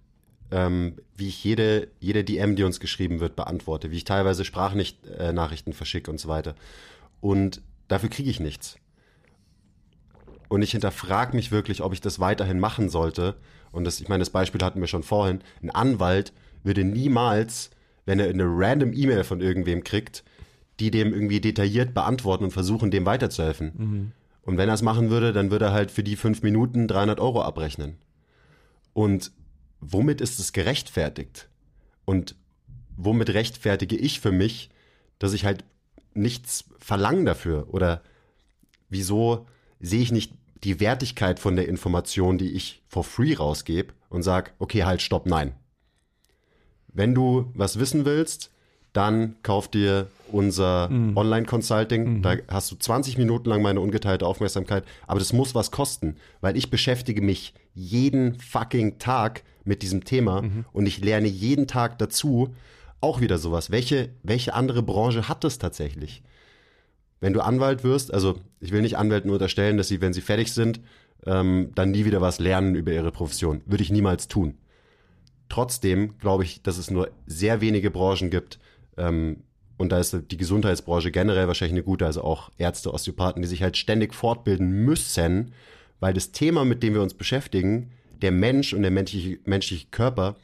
ähm, wie ich jede, jede DM, die uns geschrieben wird, beantworte, wie ich teilweise Sprachnachrichten äh, verschicke und so weiter. Und dafür kriege ich nichts. Und ich hinterfrage mich wirklich, ob ich das weiterhin machen sollte. Und das, ich meine, das Beispiel hatten wir schon vorhin. Ein Anwalt würde niemals, wenn er eine random E-Mail von irgendwem kriegt, die dem irgendwie detailliert beantworten und versuchen, dem weiterzuhelfen. Mhm. Und wenn er es machen würde, dann würde er halt für die fünf Minuten 300 Euro abrechnen. Und womit ist es gerechtfertigt? Und womit rechtfertige ich für mich, dass ich halt nichts verlange dafür? Oder wieso sehe ich nicht die Wertigkeit von der Information, die ich for free rausgebe und sage, okay, halt, stopp, nein. Wenn du was wissen willst, dann kauf dir unser mhm. Online-Consulting. Mhm. Da hast du 20 Minuten lang meine ungeteilte Aufmerksamkeit. Aber das muss was kosten, weil ich beschäftige mich jeden fucking Tag mit diesem Thema mhm. und ich lerne jeden Tag dazu. Auch wieder sowas. Welche, welche andere Branche hat das tatsächlich? Wenn du Anwalt wirst, also ich will nicht Anwälten unterstellen, dass sie, wenn sie fertig sind, ähm, dann nie wieder was lernen über ihre Profession. Würde ich niemals tun. Trotzdem glaube ich, dass es nur sehr wenige Branchen gibt, ähm, und da ist die Gesundheitsbranche generell wahrscheinlich eine gute, also auch Ärzte, Osteopathen, die sich halt ständig fortbilden müssen, weil das Thema, mit dem wir uns beschäftigen, der Mensch und der menschliche, menschliche Körper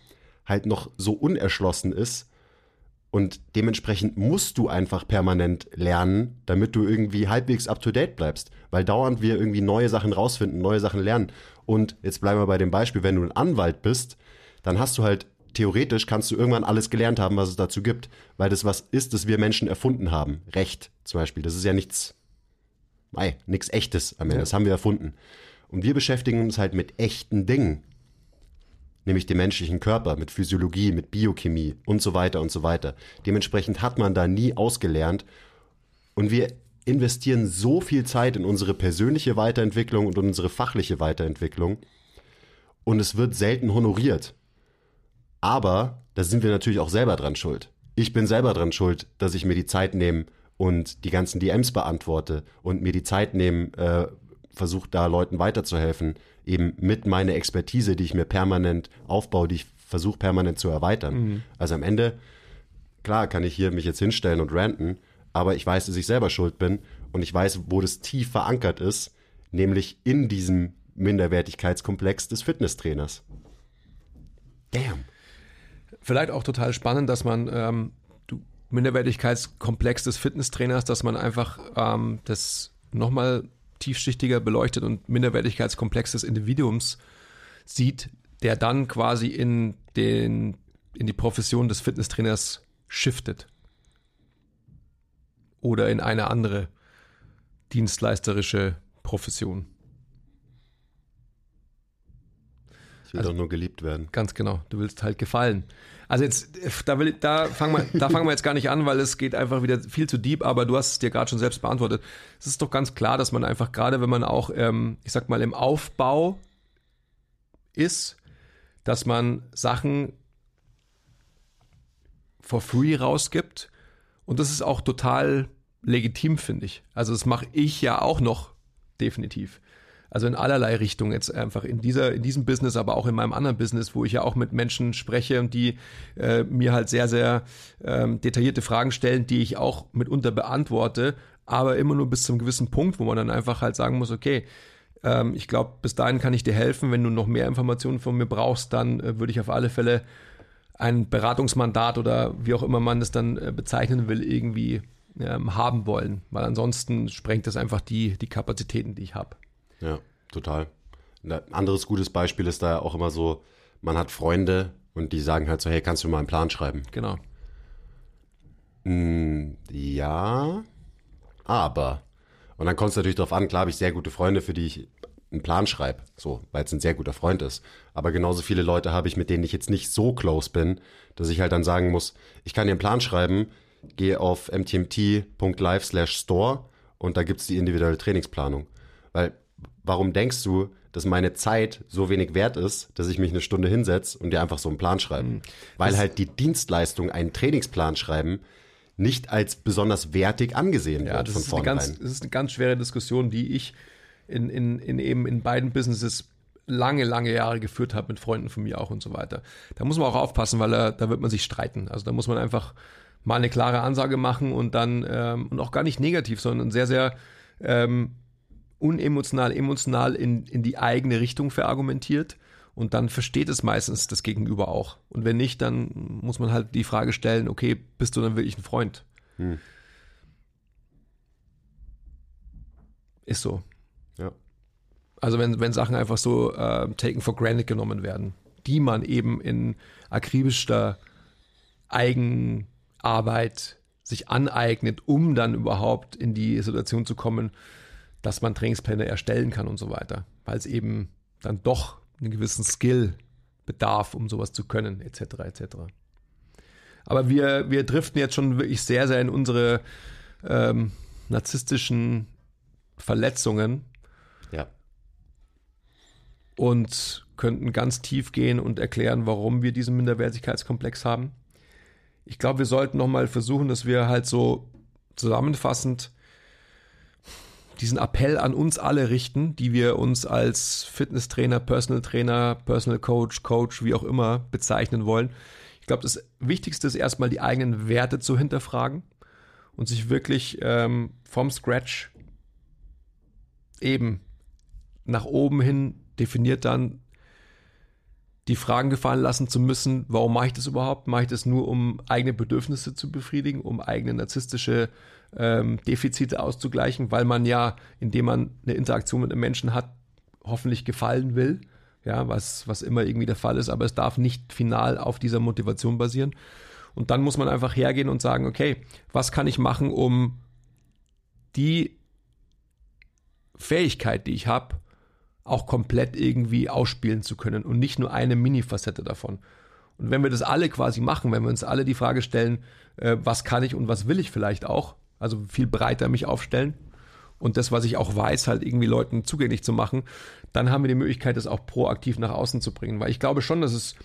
halt noch so unerschlossen ist. Und dementsprechend musst du einfach permanent lernen, damit du irgendwie halbwegs up to date bleibst. Weil dauernd wir irgendwie neue Sachen rausfinden, neue Sachen lernen. Und jetzt bleiben wir bei dem Beispiel, wenn du ein Anwalt bist, dann hast du halt theoretisch kannst du irgendwann alles gelernt haben, was es dazu gibt, weil das was ist, das wir Menschen erfunden haben. Recht zum Beispiel. Das ist ja nichts, ei, nichts Echtes am Ende. Das haben wir erfunden. Und wir beschäftigen uns halt mit echten Dingen. Nämlich dem menschlichen Körper, mit Physiologie, mit Biochemie und so weiter und so weiter. Dementsprechend hat man da nie ausgelernt. Und wir investieren so viel Zeit in unsere persönliche Weiterentwicklung und unsere fachliche Weiterentwicklung. Und es wird selten honoriert. Aber da sind wir natürlich auch selber dran schuld. Ich bin selber dran schuld, dass ich mir die Zeit nehme und die ganzen DMs beantworte und mir die Zeit nehme, äh, versuche da Leuten weiterzuhelfen, eben mit meiner Expertise, die ich mir permanent aufbaue, die ich versuche permanent zu erweitern. Mhm. Also am Ende, klar, kann ich hier mich jetzt hinstellen und ranten, aber ich weiß, dass ich selber schuld bin und ich weiß, wo das tief verankert ist, nämlich in diesem Minderwertigkeitskomplex des Fitnesstrainers. Damn vielleicht auch total spannend, dass man ähm, du Minderwertigkeitskomplex des Fitnesstrainers, dass man einfach ähm, das nochmal tiefschichtiger beleuchtet und Minderwertigkeitskomplex des Individuums sieht, der dann quasi in den in die Profession des Fitnesstrainers shiftet oder in eine andere dienstleisterische Profession. Will also, doch nur geliebt werden. Ganz genau. Du willst halt gefallen. Also jetzt, da, will, da, fangen wir, da fangen wir jetzt gar nicht an, weil es geht einfach wieder viel zu deep, aber du hast es dir gerade schon selbst beantwortet. Es ist doch ganz klar, dass man einfach, gerade wenn man auch, ähm, ich sag mal, im Aufbau ist, dass man Sachen for free rausgibt. Und das ist auch total legitim, finde ich. Also das mache ich ja auch noch definitiv. Also in allerlei Richtungen jetzt einfach in dieser, in diesem Business, aber auch in meinem anderen Business, wo ich ja auch mit Menschen spreche und die äh, mir halt sehr, sehr ähm, detaillierte Fragen stellen, die ich auch mitunter beantworte, aber immer nur bis zum gewissen Punkt, wo man dann einfach halt sagen muss, okay, ähm, ich glaube, bis dahin kann ich dir helfen. Wenn du noch mehr Informationen von mir brauchst, dann äh, würde ich auf alle Fälle ein Beratungsmandat oder wie auch immer man es dann äh, bezeichnen will, irgendwie ähm, haben wollen, weil ansonsten sprengt das einfach die, die Kapazitäten, die ich habe. Ja, total. Ein anderes gutes Beispiel ist da auch immer so, man hat Freunde und die sagen halt so, hey, kannst du mal einen Plan schreiben? Genau. Mm, ja, aber. Und dann kommt es natürlich darauf an, klar habe ich sehr gute Freunde, für die ich einen Plan schreibe, so, weil es ein sehr guter Freund ist. Aber genauso viele Leute habe ich, mit denen ich jetzt nicht so close bin, dass ich halt dann sagen muss, ich kann dir einen Plan schreiben, gehe auf mtmt.live slash store und da gibt's die individuelle Trainingsplanung. Weil, warum denkst du, dass meine Zeit so wenig wert ist, dass ich mich eine Stunde hinsetze und dir einfach so einen Plan schreibe? Mhm. Weil das halt die Dienstleistung, einen Trainingsplan schreiben, nicht als besonders wertig angesehen ja, wird von vornherein. Ganz, das ist eine ganz schwere Diskussion, die ich in, in, in eben in beiden Businesses lange, lange Jahre geführt habe mit Freunden von mir auch und so weiter. Da muss man auch aufpassen, weil da, da wird man sich streiten. Also da muss man einfach mal eine klare Ansage machen und dann ähm, und auch gar nicht negativ, sondern sehr, sehr ähm, unemotional, emotional in, in die eigene Richtung verargumentiert. Und dann versteht es meistens das Gegenüber auch. Und wenn nicht, dann muss man halt die Frage stellen, okay, bist du dann wirklich ein Freund? Hm. Ist so. Ja. Also wenn, wenn Sachen einfach so äh, taken for granted genommen werden, die man eben in akribischer Eigenarbeit sich aneignet, um dann überhaupt in die Situation zu kommen, dass man Trainingspläne erstellen kann und so weiter. Weil es eben dann doch einen gewissen Skill bedarf, um sowas zu können, etc. etc. Aber wir, wir driften jetzt schon wirklich sehr, sehr in unsere ähm, narzisstischen Verletzungen. Ja. Und könnten ganz tief gehen und erklären, warum wir diesen Minderwertigkeitskomplex haben. Ich glaube, wir sollten nochmal versuchen, dass wir halt so zusammenfassend diesen Appell an uns alle richten, die wir uns als Fitnesstrainer, Personal Trainer, Personal Coach, Coach, wie auch immer bezeichnen wollen. Ich glaube, das Wichtigste ist erstmal die eigenen Werte zu hinterfragen und sich wirklich ähm, vom Scratch eben nach oben hin definiert dann die Fragen gefallen lassen zu müssen, warum mache ich das überhaupt? Mache ich das nur, um eigene Bedürfnisse zu befriedigen, um eigene narzisstische ähm, Defizite auszugleichen, weil man ja, indem man eine Interaktion mit einem Menschen hat, hoffentlich gefallen will, ja, was, was immer irgendwie der Fall ist, aber es darf nicht final auf dieser Motivation basieren. Und dann muss man einfach hergehen und sagen, okay, was kann ich machen, um die Fähigkeit, die ich habe, auch komplett irgendwie ausspielen zu können und nicht nur eine Mini-Facette davon. Und wenn wir das alle quasi machen, wenn wir uns alle die Frage stellen, äh, was kann ich und was will ich vielleicht auch, also viel breiter mich aufstellen und das, was ich auch weiß, halt irgendwie Leuten zugänglich zu machen, dann haben wir die Möglichkeit, das auch proaktiv nach außen zu bringen. Weil ich glaube schon, dass es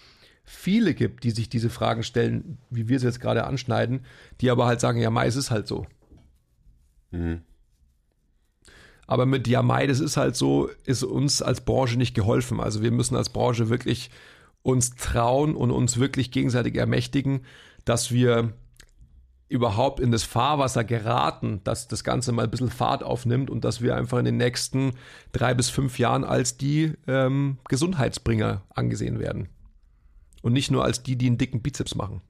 viele gibt, die sich diese Fragen stellen, wie wir es jetzt gerade anschneiden, die aber halt sagen, ja, Mai, es ist halt so. Mhm. Aber mit Ja, Mai, das ist halt so, ist uns als Branche nicht geholfen. Also wir müssen als Branche wirklich uns trauen und uns wirklich gegenseitig ermächtigen, dass wir überhaupt in das Fahrwasser geraten, dass das Ganze mal ein bisschen Fahrt aufnimmt und dass wir einfach in den nächsten drei bis fünf Jahren als die ähm, Gesundheitsbringer angesehen werden. Und nicht nur als die, die einen dicken Bizeps machen.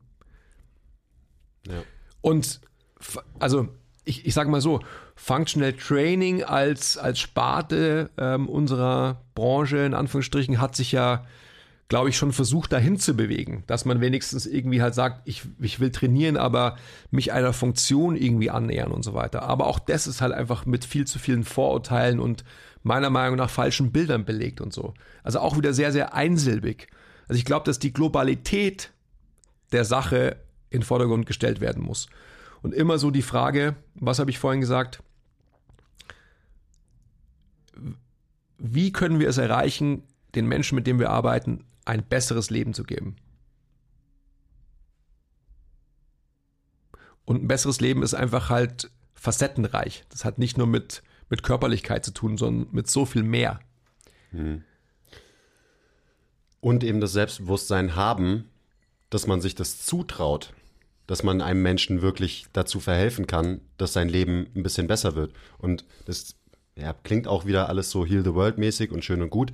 Ja. Und also ich, ich sage mal so, Functional Training als, als Sparte ähm, unserer Branche, in Anführungsstrichen, hat sich ja, glaube ich, schon versucht, dahin zu bewegen. Dass man wenigstens irgendwie halt sagt, ich, ich will trainieren, aber mich einer Funktion irgendwie annähern und so weiter. Aber auch das ist halt einfach mit viel zu vielen Vorurteilen und meiner Meinung nach falschen Bildern belegt und so. Also auch wieder sehr, sehr einsilbig. Also ich glaube, dass die Globalität der Sache in den Vordergrund gestellt werden muss. Und immer so die Frage, was habe ich vorhin gesagt? Wie können wir es erreichen, den Menschen, mit denen wir arbeiten, ein besseres Leben zu geben? Und ein besseres Leben ist einfach halt facettenreich. Das hat nicht nur mit, mit Körperlichkeit zu tun, sondern mit so viel mehr. Hm. Und eben das Selbstbewusstsein haben, dass man sich das zutraut dass man einem Menschen wirklich dazu verhelfen kann, dass sein Leben ein bisschen besser wird. Und das ja, klingt auch wieder alles so Heal the World mäßig und schön und gut.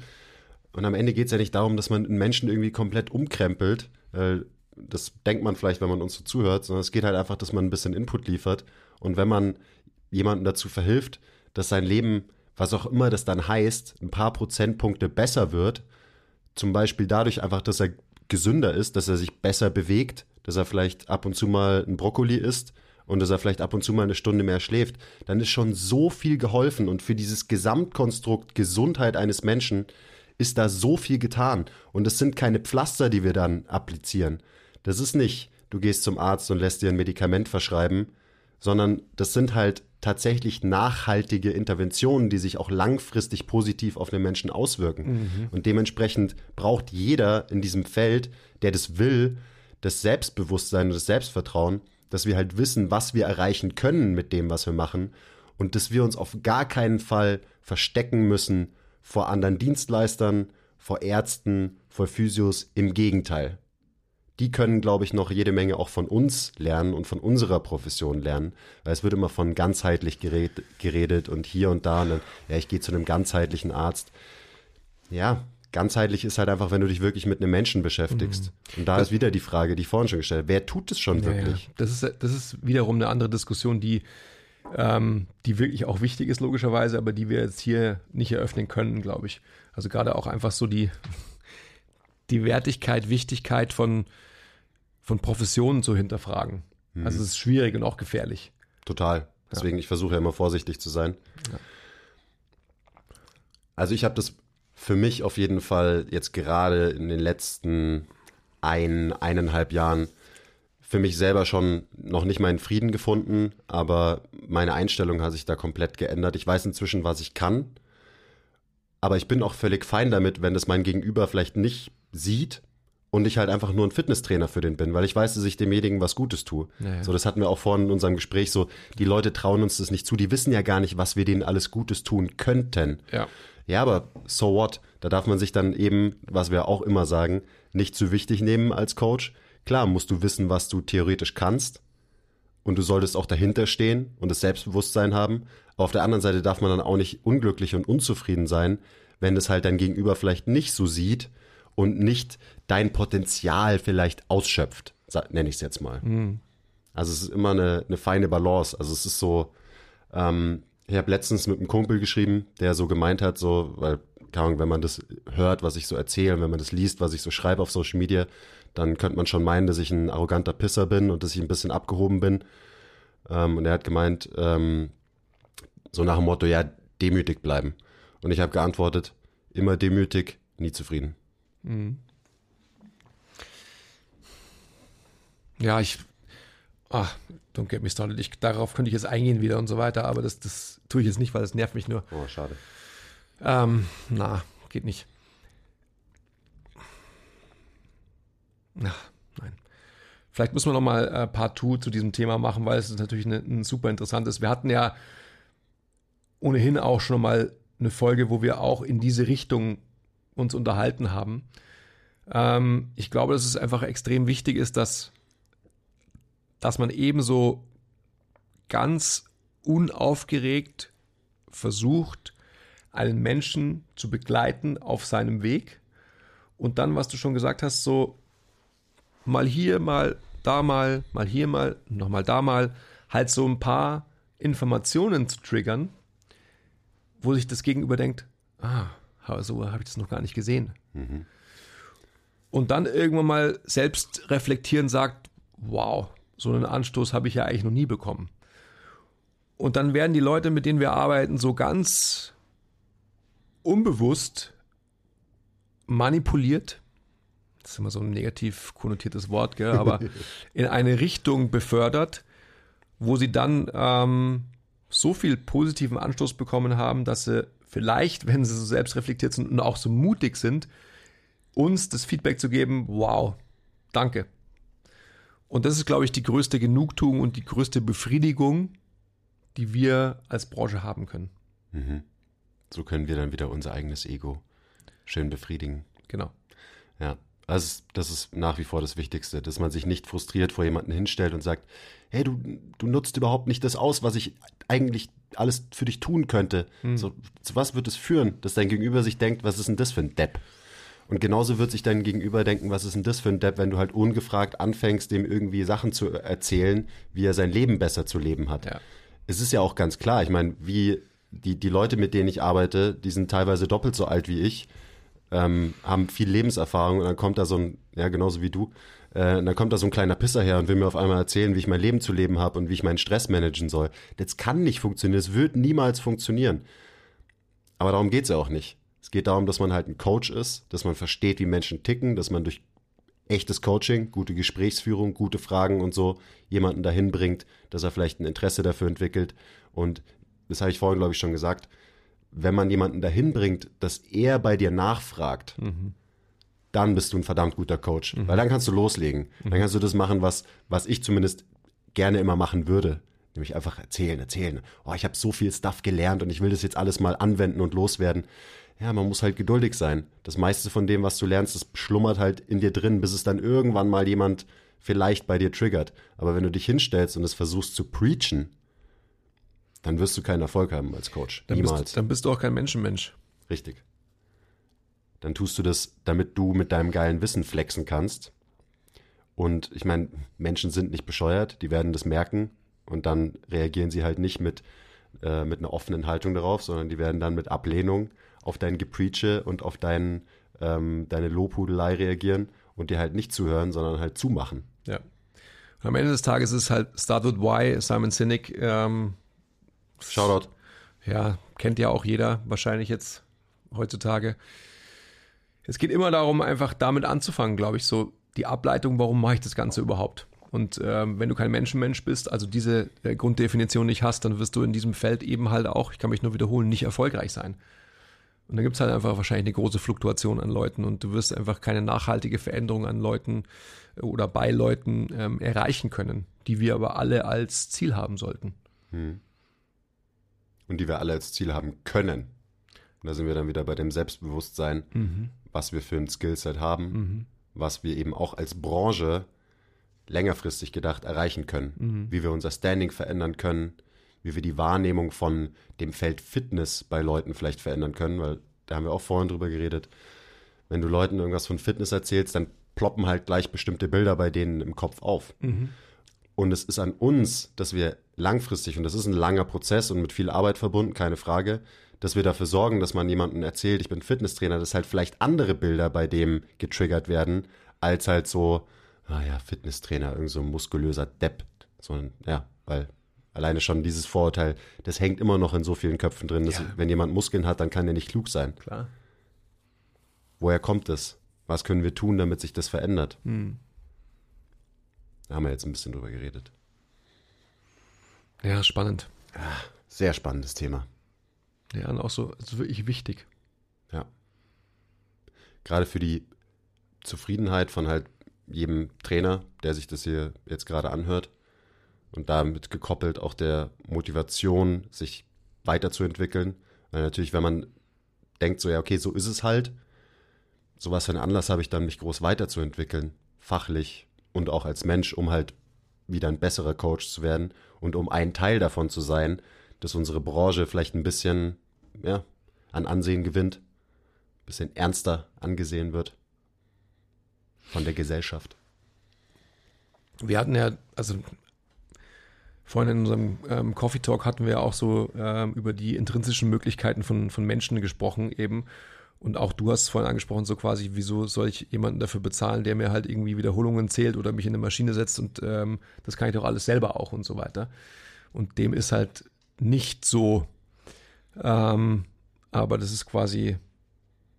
Und am Ende geht es ja nicht darum, dass man einen Menschen irgendwie komplett umkrempelt. das denkt man vielleicht, wenn man uns so zuhört, sondern es geht halt einfach, dass man ein bisschen Input liefert. Und wenn man jemandem dazu verhilft, dass sein Leben, was auch immer das dann heißt, ein paar Prozentpunkte besser wird, zum Beispiel dadurch einfach, dass er gesünder ist, dass er sich besser bewegt, dass er vielleicht ab und zu mal ein Brokkoli isst und dass er vielleicht ab und zu mal eine Stunde mehr schläft, dann ist schon so viel geholfen und für dieses Gesamtkonstrukt Gesundheit eines Menschen ist da so viel getan und es sind keine Pflaster, die wir dann applizieren. Das ist nicht, du gehst zum Arzt und lässt dir ein Medikament verschreiben, sondern das sind halt tatsächlich nachhaltige Interventionen, die sich auch langfristig positiv auf den Menschen auswirken. Mhm. Und dementsprechend braucht jeder in diesem Feld, der das will, das Selbstbewusstsein und das Selbstvertrauen, dass wir halt wissen, was wir erreichen können mit dem, was wir machen und dass wir uns auf gar keinen Fall verstecken müssen vor anderen Dienstleistern, vor Ärzten, vor Physios. Im Gegenteil. Die können, glaube ich, noch jede Menge auch von uns lernen und von unserer Profession lernen, weil es wird immer von ganzheitlich geredet und hier und da und dann, ja, ich gehe zu einem ganzheitlichen Arzt. Ja, ganzheitlich ist halt einfach, wenn du dich wirklich mit einem Menschen beschäftigst. Mhm. Und da das, ist wieder die Frage, die ich vorhin schon gestellt habe. Wer tut es schon ja, wirklich? Ja. Das, ist, das ist wiederum eine andere Diskussion, die, ähm, die wirklich auch wichtig ist, logischerweise, aber die wir jetzt hier nicht eröffnen können, glaube ich. Also gerade auch einfach so die, die Wertigkeit, Wichtigkeit von, von Professionen zu hinterfragen. Mhm. Also es ist schwierig und auch gefährlich. Total. Deswegen, ja. ich versuche ja immer vorsichtig zu sein. Also ich habe das für mich auf jeden Fall jetzt gerade in den letzten ein, eineinhalb Jahren für mich selber schon noch nicht meinen Frieden gefunden, aber meine Einstellung hat sich da komplett geändert. Ich weiß inzwischen, was ich kann, aber ich bin auch völlig fein damit, wenn das mein Gegenüber vielleicht nicht sieht und ich halt einfach nur ein Fitnesstrainer für den bin, weil ich weiß, dass ich demjenigen was Gutes tue. Ja, ja. So, das hatten wir auch vorhin in unserem Gespräch so, die Leute trauen uns das nicht zu, die wissen ja gar nicht, was wir denen alles Gutes tun könnten. Ja. Ja, aber so what? Da darf man sich dann eben, was wir auch immer sagen, nicht zu wichtig nehmen als Coach. Klar, musst du wissen, was du theoretisch kannst. Und du solltest auch dahinter stehen und das Selbstbewusstsein haben. Aber auf der anderen Seite darf man dann auch nicht unglücklich und unzufrieden sein, wenn es halt dein Gegenüber vielleicht nicht so sieht und nicht dein Potenzial vielleicht ausschöpft, nenne ich es jetzt mal. Mhm. Also es ist immer eine, eine feine Balance. Also es ist so, ähm, ich habe letztens mit einem Kumpel geschrieben, der so gemeint hat, so, weil, keine Ahnung, wenn man das hört, was ich so erzähle, wenn man das liest, was ich so schreibe auf Social Media, dann könnte man schon meinen, dass ich ein arroganter Pisser bin und dass ich ein bisschen abgehoben bin. Ähm, und er hat gemeint, ähm, so nach dem Motto, ja, demütig bleiben. Und ich habe geantwortet, immer demütig, nie zufrieden. Mhm. Ja, ich, ach, don't get me started. Ich, darauf könnte ich jetzt eingehen wieder und so weiter, aber das, das tue ich jetzt nicht, weil das nervt mich nur. Oh, schade. Ähm, na, geht nicht. Ach, nein. Vielleicht müssen wir noch mal äh, Part 2 zu diesem Thema machen, weil es natürlich eine, ein super interessantes. Wir hatten ja ohnehin auch schon mal eine Folge, wo wir auch in diese Richtung uns unterhalten haben. Ähm, ich glaube, dass es einfach extrem wichtig ist, dass dass man ebenso ganz unaufgeregt versucht, einen Menschen zu begleiten auf seinem Weg und dann, was du schon gesagt hast, so mal hier, mal da mal, mal hier mal, nochmal da mal, halt so ein paar Informationen zu triggern, wo sich das Gegenüber denkt, ah, so habe ich das noch gar nicht gesehen. Mhm. Und dann irgendwann mal selbst reflektieren sagt, wow, so einen Anstoß habe ich ja eigentlich noch nie bekommen. Und dann werden die Leute, mit denen wir arbeiten, so ganz unbewusst manipuliert. Das ist immer so ein negativ konnotiertes Wort, gell? aber in eine Richtung befördert, wo sie dann ähm, so viel positiven Anstoß bekommen haben, dass sie vielleicht, wenn sie so selbst reflektiert sind und auch so mutig sind, uns das Feedback zu geben, wow, danke. Und das ist, glaube ich, die größte Genugtuung und die größte Befriedigung, die wir als Branche haben können. Mhm. So können wir dann wieder unser eigenes Ego schön befriedigen. Genau. Ja, also das ist nach wie vor das Wichtigste, dass man sich nicht frustriert vor jemanden hinstellt und sagt, hey, du, du nutzt überhaupt nicht das aus, was ich eigentlich alles für dich tun könnte. Hm. So, zu was wird es führen, dass dein Gegenüber sich denkt, was ist denn das für ein Depp? Und genauso wird sich dein Gegenüber denken, was ist denn das für ein Depp, wenn du halt ungefragt anfängst, dem irgendwie Sachen zu erzählen, wie er sein Leben besser zu leben hat. Ja. Es ist ja auch ganz klar, ich meine, wie die, die Leute, mit denen ich arbeite, die sind teilweise doppelt so alt wie ich, ähm, haben viel Lebenserfahrung und dann kommt da so ein, ja, genauso wie du, Äh, dann kommt da so ein kleiner Pisser her und will mir auf einmal erzählen, wie ich mein Leben zu leben habe und wie ich meinen Stress managen soll. Das kann nicht funktionieren, es wird niemals funktionieren. Aber darum geht es ja auch nicht. Es geht darum, dass man halt ein Coach ist, dass man versteht, wie Menschen ticken, dass man durch echtes Coaching, gute Gesprächsführung, gute Fragen und so jemanden dahin bringt, dass er vielleicht ein Interesse dafür entwickelt. Und das habe ich vorhin, glaube ich, schon gesagt, wenn man jemanden dahin bringt, dass er bei dir nachfragt, mhm. dann bist du ein verdammt guter Coach. Mhm. Weil dann kannst du loslegen. Mhm. Dann kannst du das machen, was, was ich zumindest gerne immer machen würde. Nämlich einfach erzählen, erzählen. Oh, ich habe so viel Stuff gelernt und ich will das jetzt alles mal anwenden und loswerden. Ja, man muss halt geduldig sein. Das meiste von dem, was du lernst, das schlummert halt in dir drin, bis es dann irgendwann mal jemand vielleicht bei dir triggert. Aber wenn du dich hinstellst und es versuchst zu preachen, dann wirst du keinen Erfolg haben als Coach. Dann Niemals. Bist, dann bist du auch kein Menschenmensch. Richtig. Dann tust du das, damit du mit deinem geilen Wissen flexen kannst. Und ich meine, Menschen sind nicht bescheuert, die werden das merken und dann reagieren sie halt nicht mit, äh, mit einer offenen Haltung darauf, sondern die werden dann mit Ablehnung auf dein Gepreache und auf dein, ähm, deine Lobhudelei reagieren und dir halt nicht zuhören, sondern halt zumachen. Ja. Und am Ende des Tages ist es halt Start with Why, Simon Sinek, ähm, Shoutout. Ja, kennt ja auch jeder wahrscheinlich jetzt heutzutage. Es geht immer darum, einfach damit anzufangen, glaube ich, so die Ableitung, warum mache ich das Ganze überhaupt? Und ähm, wenn du kein Menschenmensch bist, also diese äh, Grunddefinition nicht hast, dann wirst du in diesem Feld eben halt auch, ich kann mich nur wiederholen, nicht erfolgreich sein. Und dann gibt es halt einfach wahrscheinlich eine große Fluktuation an Leuten und du wirst einfach keine nachhaltige Veränderung an Leuten oder bei Leuten ähm, erreichen können, die wir aber alle als Ziel haben sollten. Hm und die wir alle als Ziel haben können. Und da sind wir dann wieder bei dem Selbstbewusstsein, mhm. was wir für ein Skillset haben, mhm. was wir eben auch als Branche längerfristig gedacht erreichen können, mhm. wie wir unser Standing verändern können, wie wir die Wahrnehmung von dem Feld Fitness bei Leuten vielleicht verändern können, weil da haben wir auch vorhin drüber geredet. Wenn du Leuten irgendwas von Fitness erzählst, dann ploppen halt gleich bestimmte Bilder bei denen im Kopf auf. Mhm. Und es ist an uns, dass wir langfristig, und das ist ein langer Prozess und mit viel Arbeit verbunden, keine Frage, dass wir dafür sorgen, dass man jemandem erzählt, ich bin Fitnesstrainer, dass halt vielleicht andere Bilder bei dem getriggert werden, als halt so, naja, ah Fitnesstrainer, irgend so ein muskulöser Depp. So ein, ja, weil alleine schon dieses Vorurteil, das hängt immer noch in so vielen Köpfen drin, dass ja. wenn jemand Muskeln hat, dann kann er nicht klug sein. Klar. Woher kommt es? Was können wir tun, damit sich das verändert? Hm. Da haben wir jetzt ein bisschen drüber geredet. Ja, spannend. Ja, sehr spannendes Thema. Ja, und auch so also wirklich wichtig. Ja. Gerade für die Zufriedenheit von halt jedem Trainer, der sich das hier jetzt gerade anhört. Und damit gekoppelt auch der Motivation, sich weiterzuentwickeln. Weil natürlich, wenn man denkt, so ja, okay, so ist es halt, so was für einen Anlass habe ich dann, mich groß weiterzuentwickeln, fachlich, und auch als Mensch, um halt wieder ein besserer Coach zu werden und um ein Teil davon zu sein, dass unsere Branche vielleicht ein bisschen ja, an Ansehen gewinnt, ein bisschen ernster angesehen wird von der Gesellschaft. Wir hatten ja, also vorhin in unserem ähm, Coffee Talk hatten wir auch so ähm, über die intrinsischen Möglichkeiten von, von Menschen gesprochen eben. Und auch du hast es vorhin angesprochen, so quasi, wieso soll ich jemanden dafür bezahlen, der mir halt irgendwie Wiederholungen zählt oder mich in eine Maschine setzt und ähm, das kann ich doch alles selber auch und so weiter. Und dem ist halt nicht so. Ähm, aber das ist quasi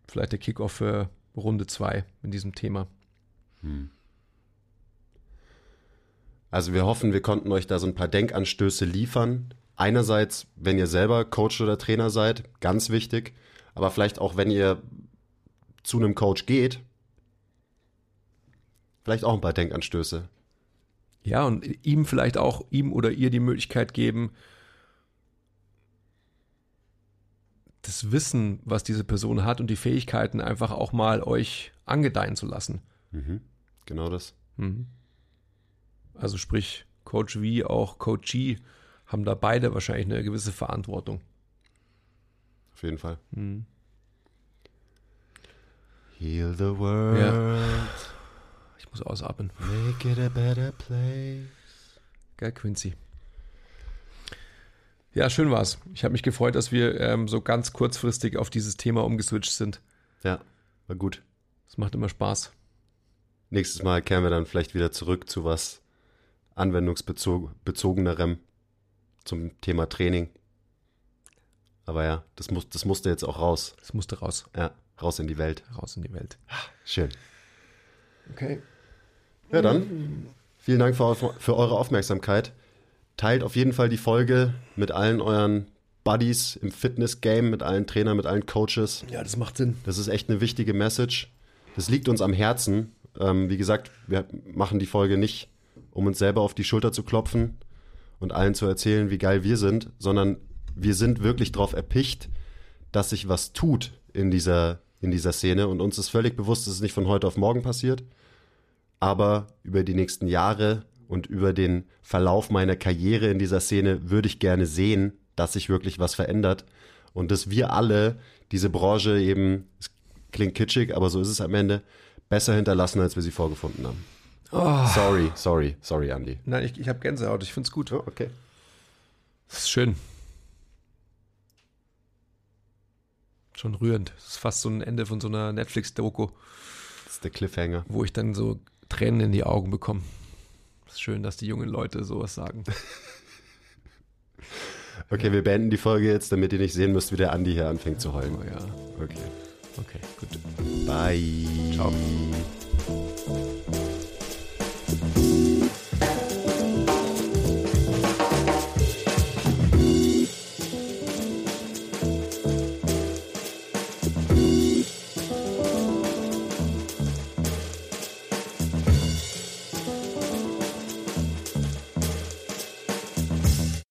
vielleicht der Kickoff für Runde 2 in diesem Thema. Hm. Also wir hoffen, wir konnten euch da so ein paar Denkanstöße liefern. Einerseits, wenn ihr selber Coach oder Trainer seid, ganz wichtig aber vielleicht auch, wenn ihr zu einem Coach geht, vielleicht auch ein paar Denkanstöße. Ja, und ihm vielleicht auch, ihm oder ihr die Möglichkeit geben, das Wissen, was diese Person hat und die Fähigkeiten einfach auch mal euch angedeihen zu lassen. Mhm. Genau das. Mhm. Also sprich, Coach V, auch Coachee haben da beide wahrscheinlich eine gewisse Verantwortung. Auf jeden Fall. Hm. Heal the world. Ja. Ich muss ausatmen. Make it a better place. Geil, Quincy. Ja, schön war's. Ich habe mich gefreut, dass wir ähm, so ganz kurzfristig auf dieses Thema umgeswitcht sind. Ja, war gut. Es macht immer Spaß. nächstes Mal kehren wir dann vielleicht wieder zurück zu was anwendungsbezogenerem zum Thema Training. Aber ja, das, muss, das musste jetzt auch raus. Das musste raus. Ja, raus in die Welt. Raus in die Welt. Schön. Okay. Ja, dann vielen Dank für, für eure Aufmerksamkeit. Teilt auf jeden Fall die Folge mit allen euren Buddies im Fitness-Game, mit allen Trainern, mit allen Coaches. Ja, das macht Sinn. Das ist echt eine wichtige Message. Das liegt uns am Herzen. Ähm, wie gesagt, wir machen die Folge nicht, um uns selber auf die Schulter zu klopfen und allen zu erzählen, wie geil wir sind, sondern wir sind wirklich darauf erpicht, dass sich was tut in dieser, in dieser Szene. Und uns ist völlig bewusst, dass es nicht von heute auf morgen passiert. Aber über die nächsten Jahre und über den Verlauf meiner Karriere in dieser Szene würde ich gerne sehen, dass sich wirklich was verändert. Und dass wir alle diese Branche eben, es klingt kitschig, aber so ist es am Ende, besser hinterlassen, als wir sie vorgefunden haben. Oh. Sorry, sorry, sorry, Andy. Nein, ich, ich habe Gänsehaut. Ich finde es gut. Oh, okay. Das ist schön. Schon rührend. Das ist fast so ein Ende von so einer Netflix-Doku, Das ist der Cliffhanger. wo ich dann so Tränen in die Augen bekomme. Es ist schön, dass die jungen Leute sowas sagen. Okay, wir beenden die Folge jetzt, damit ihr nicht sehen müsst, wie der Andi hier anfängt zu heulen. Oh ja. Okay. Okay, gut. Bye. Ciao.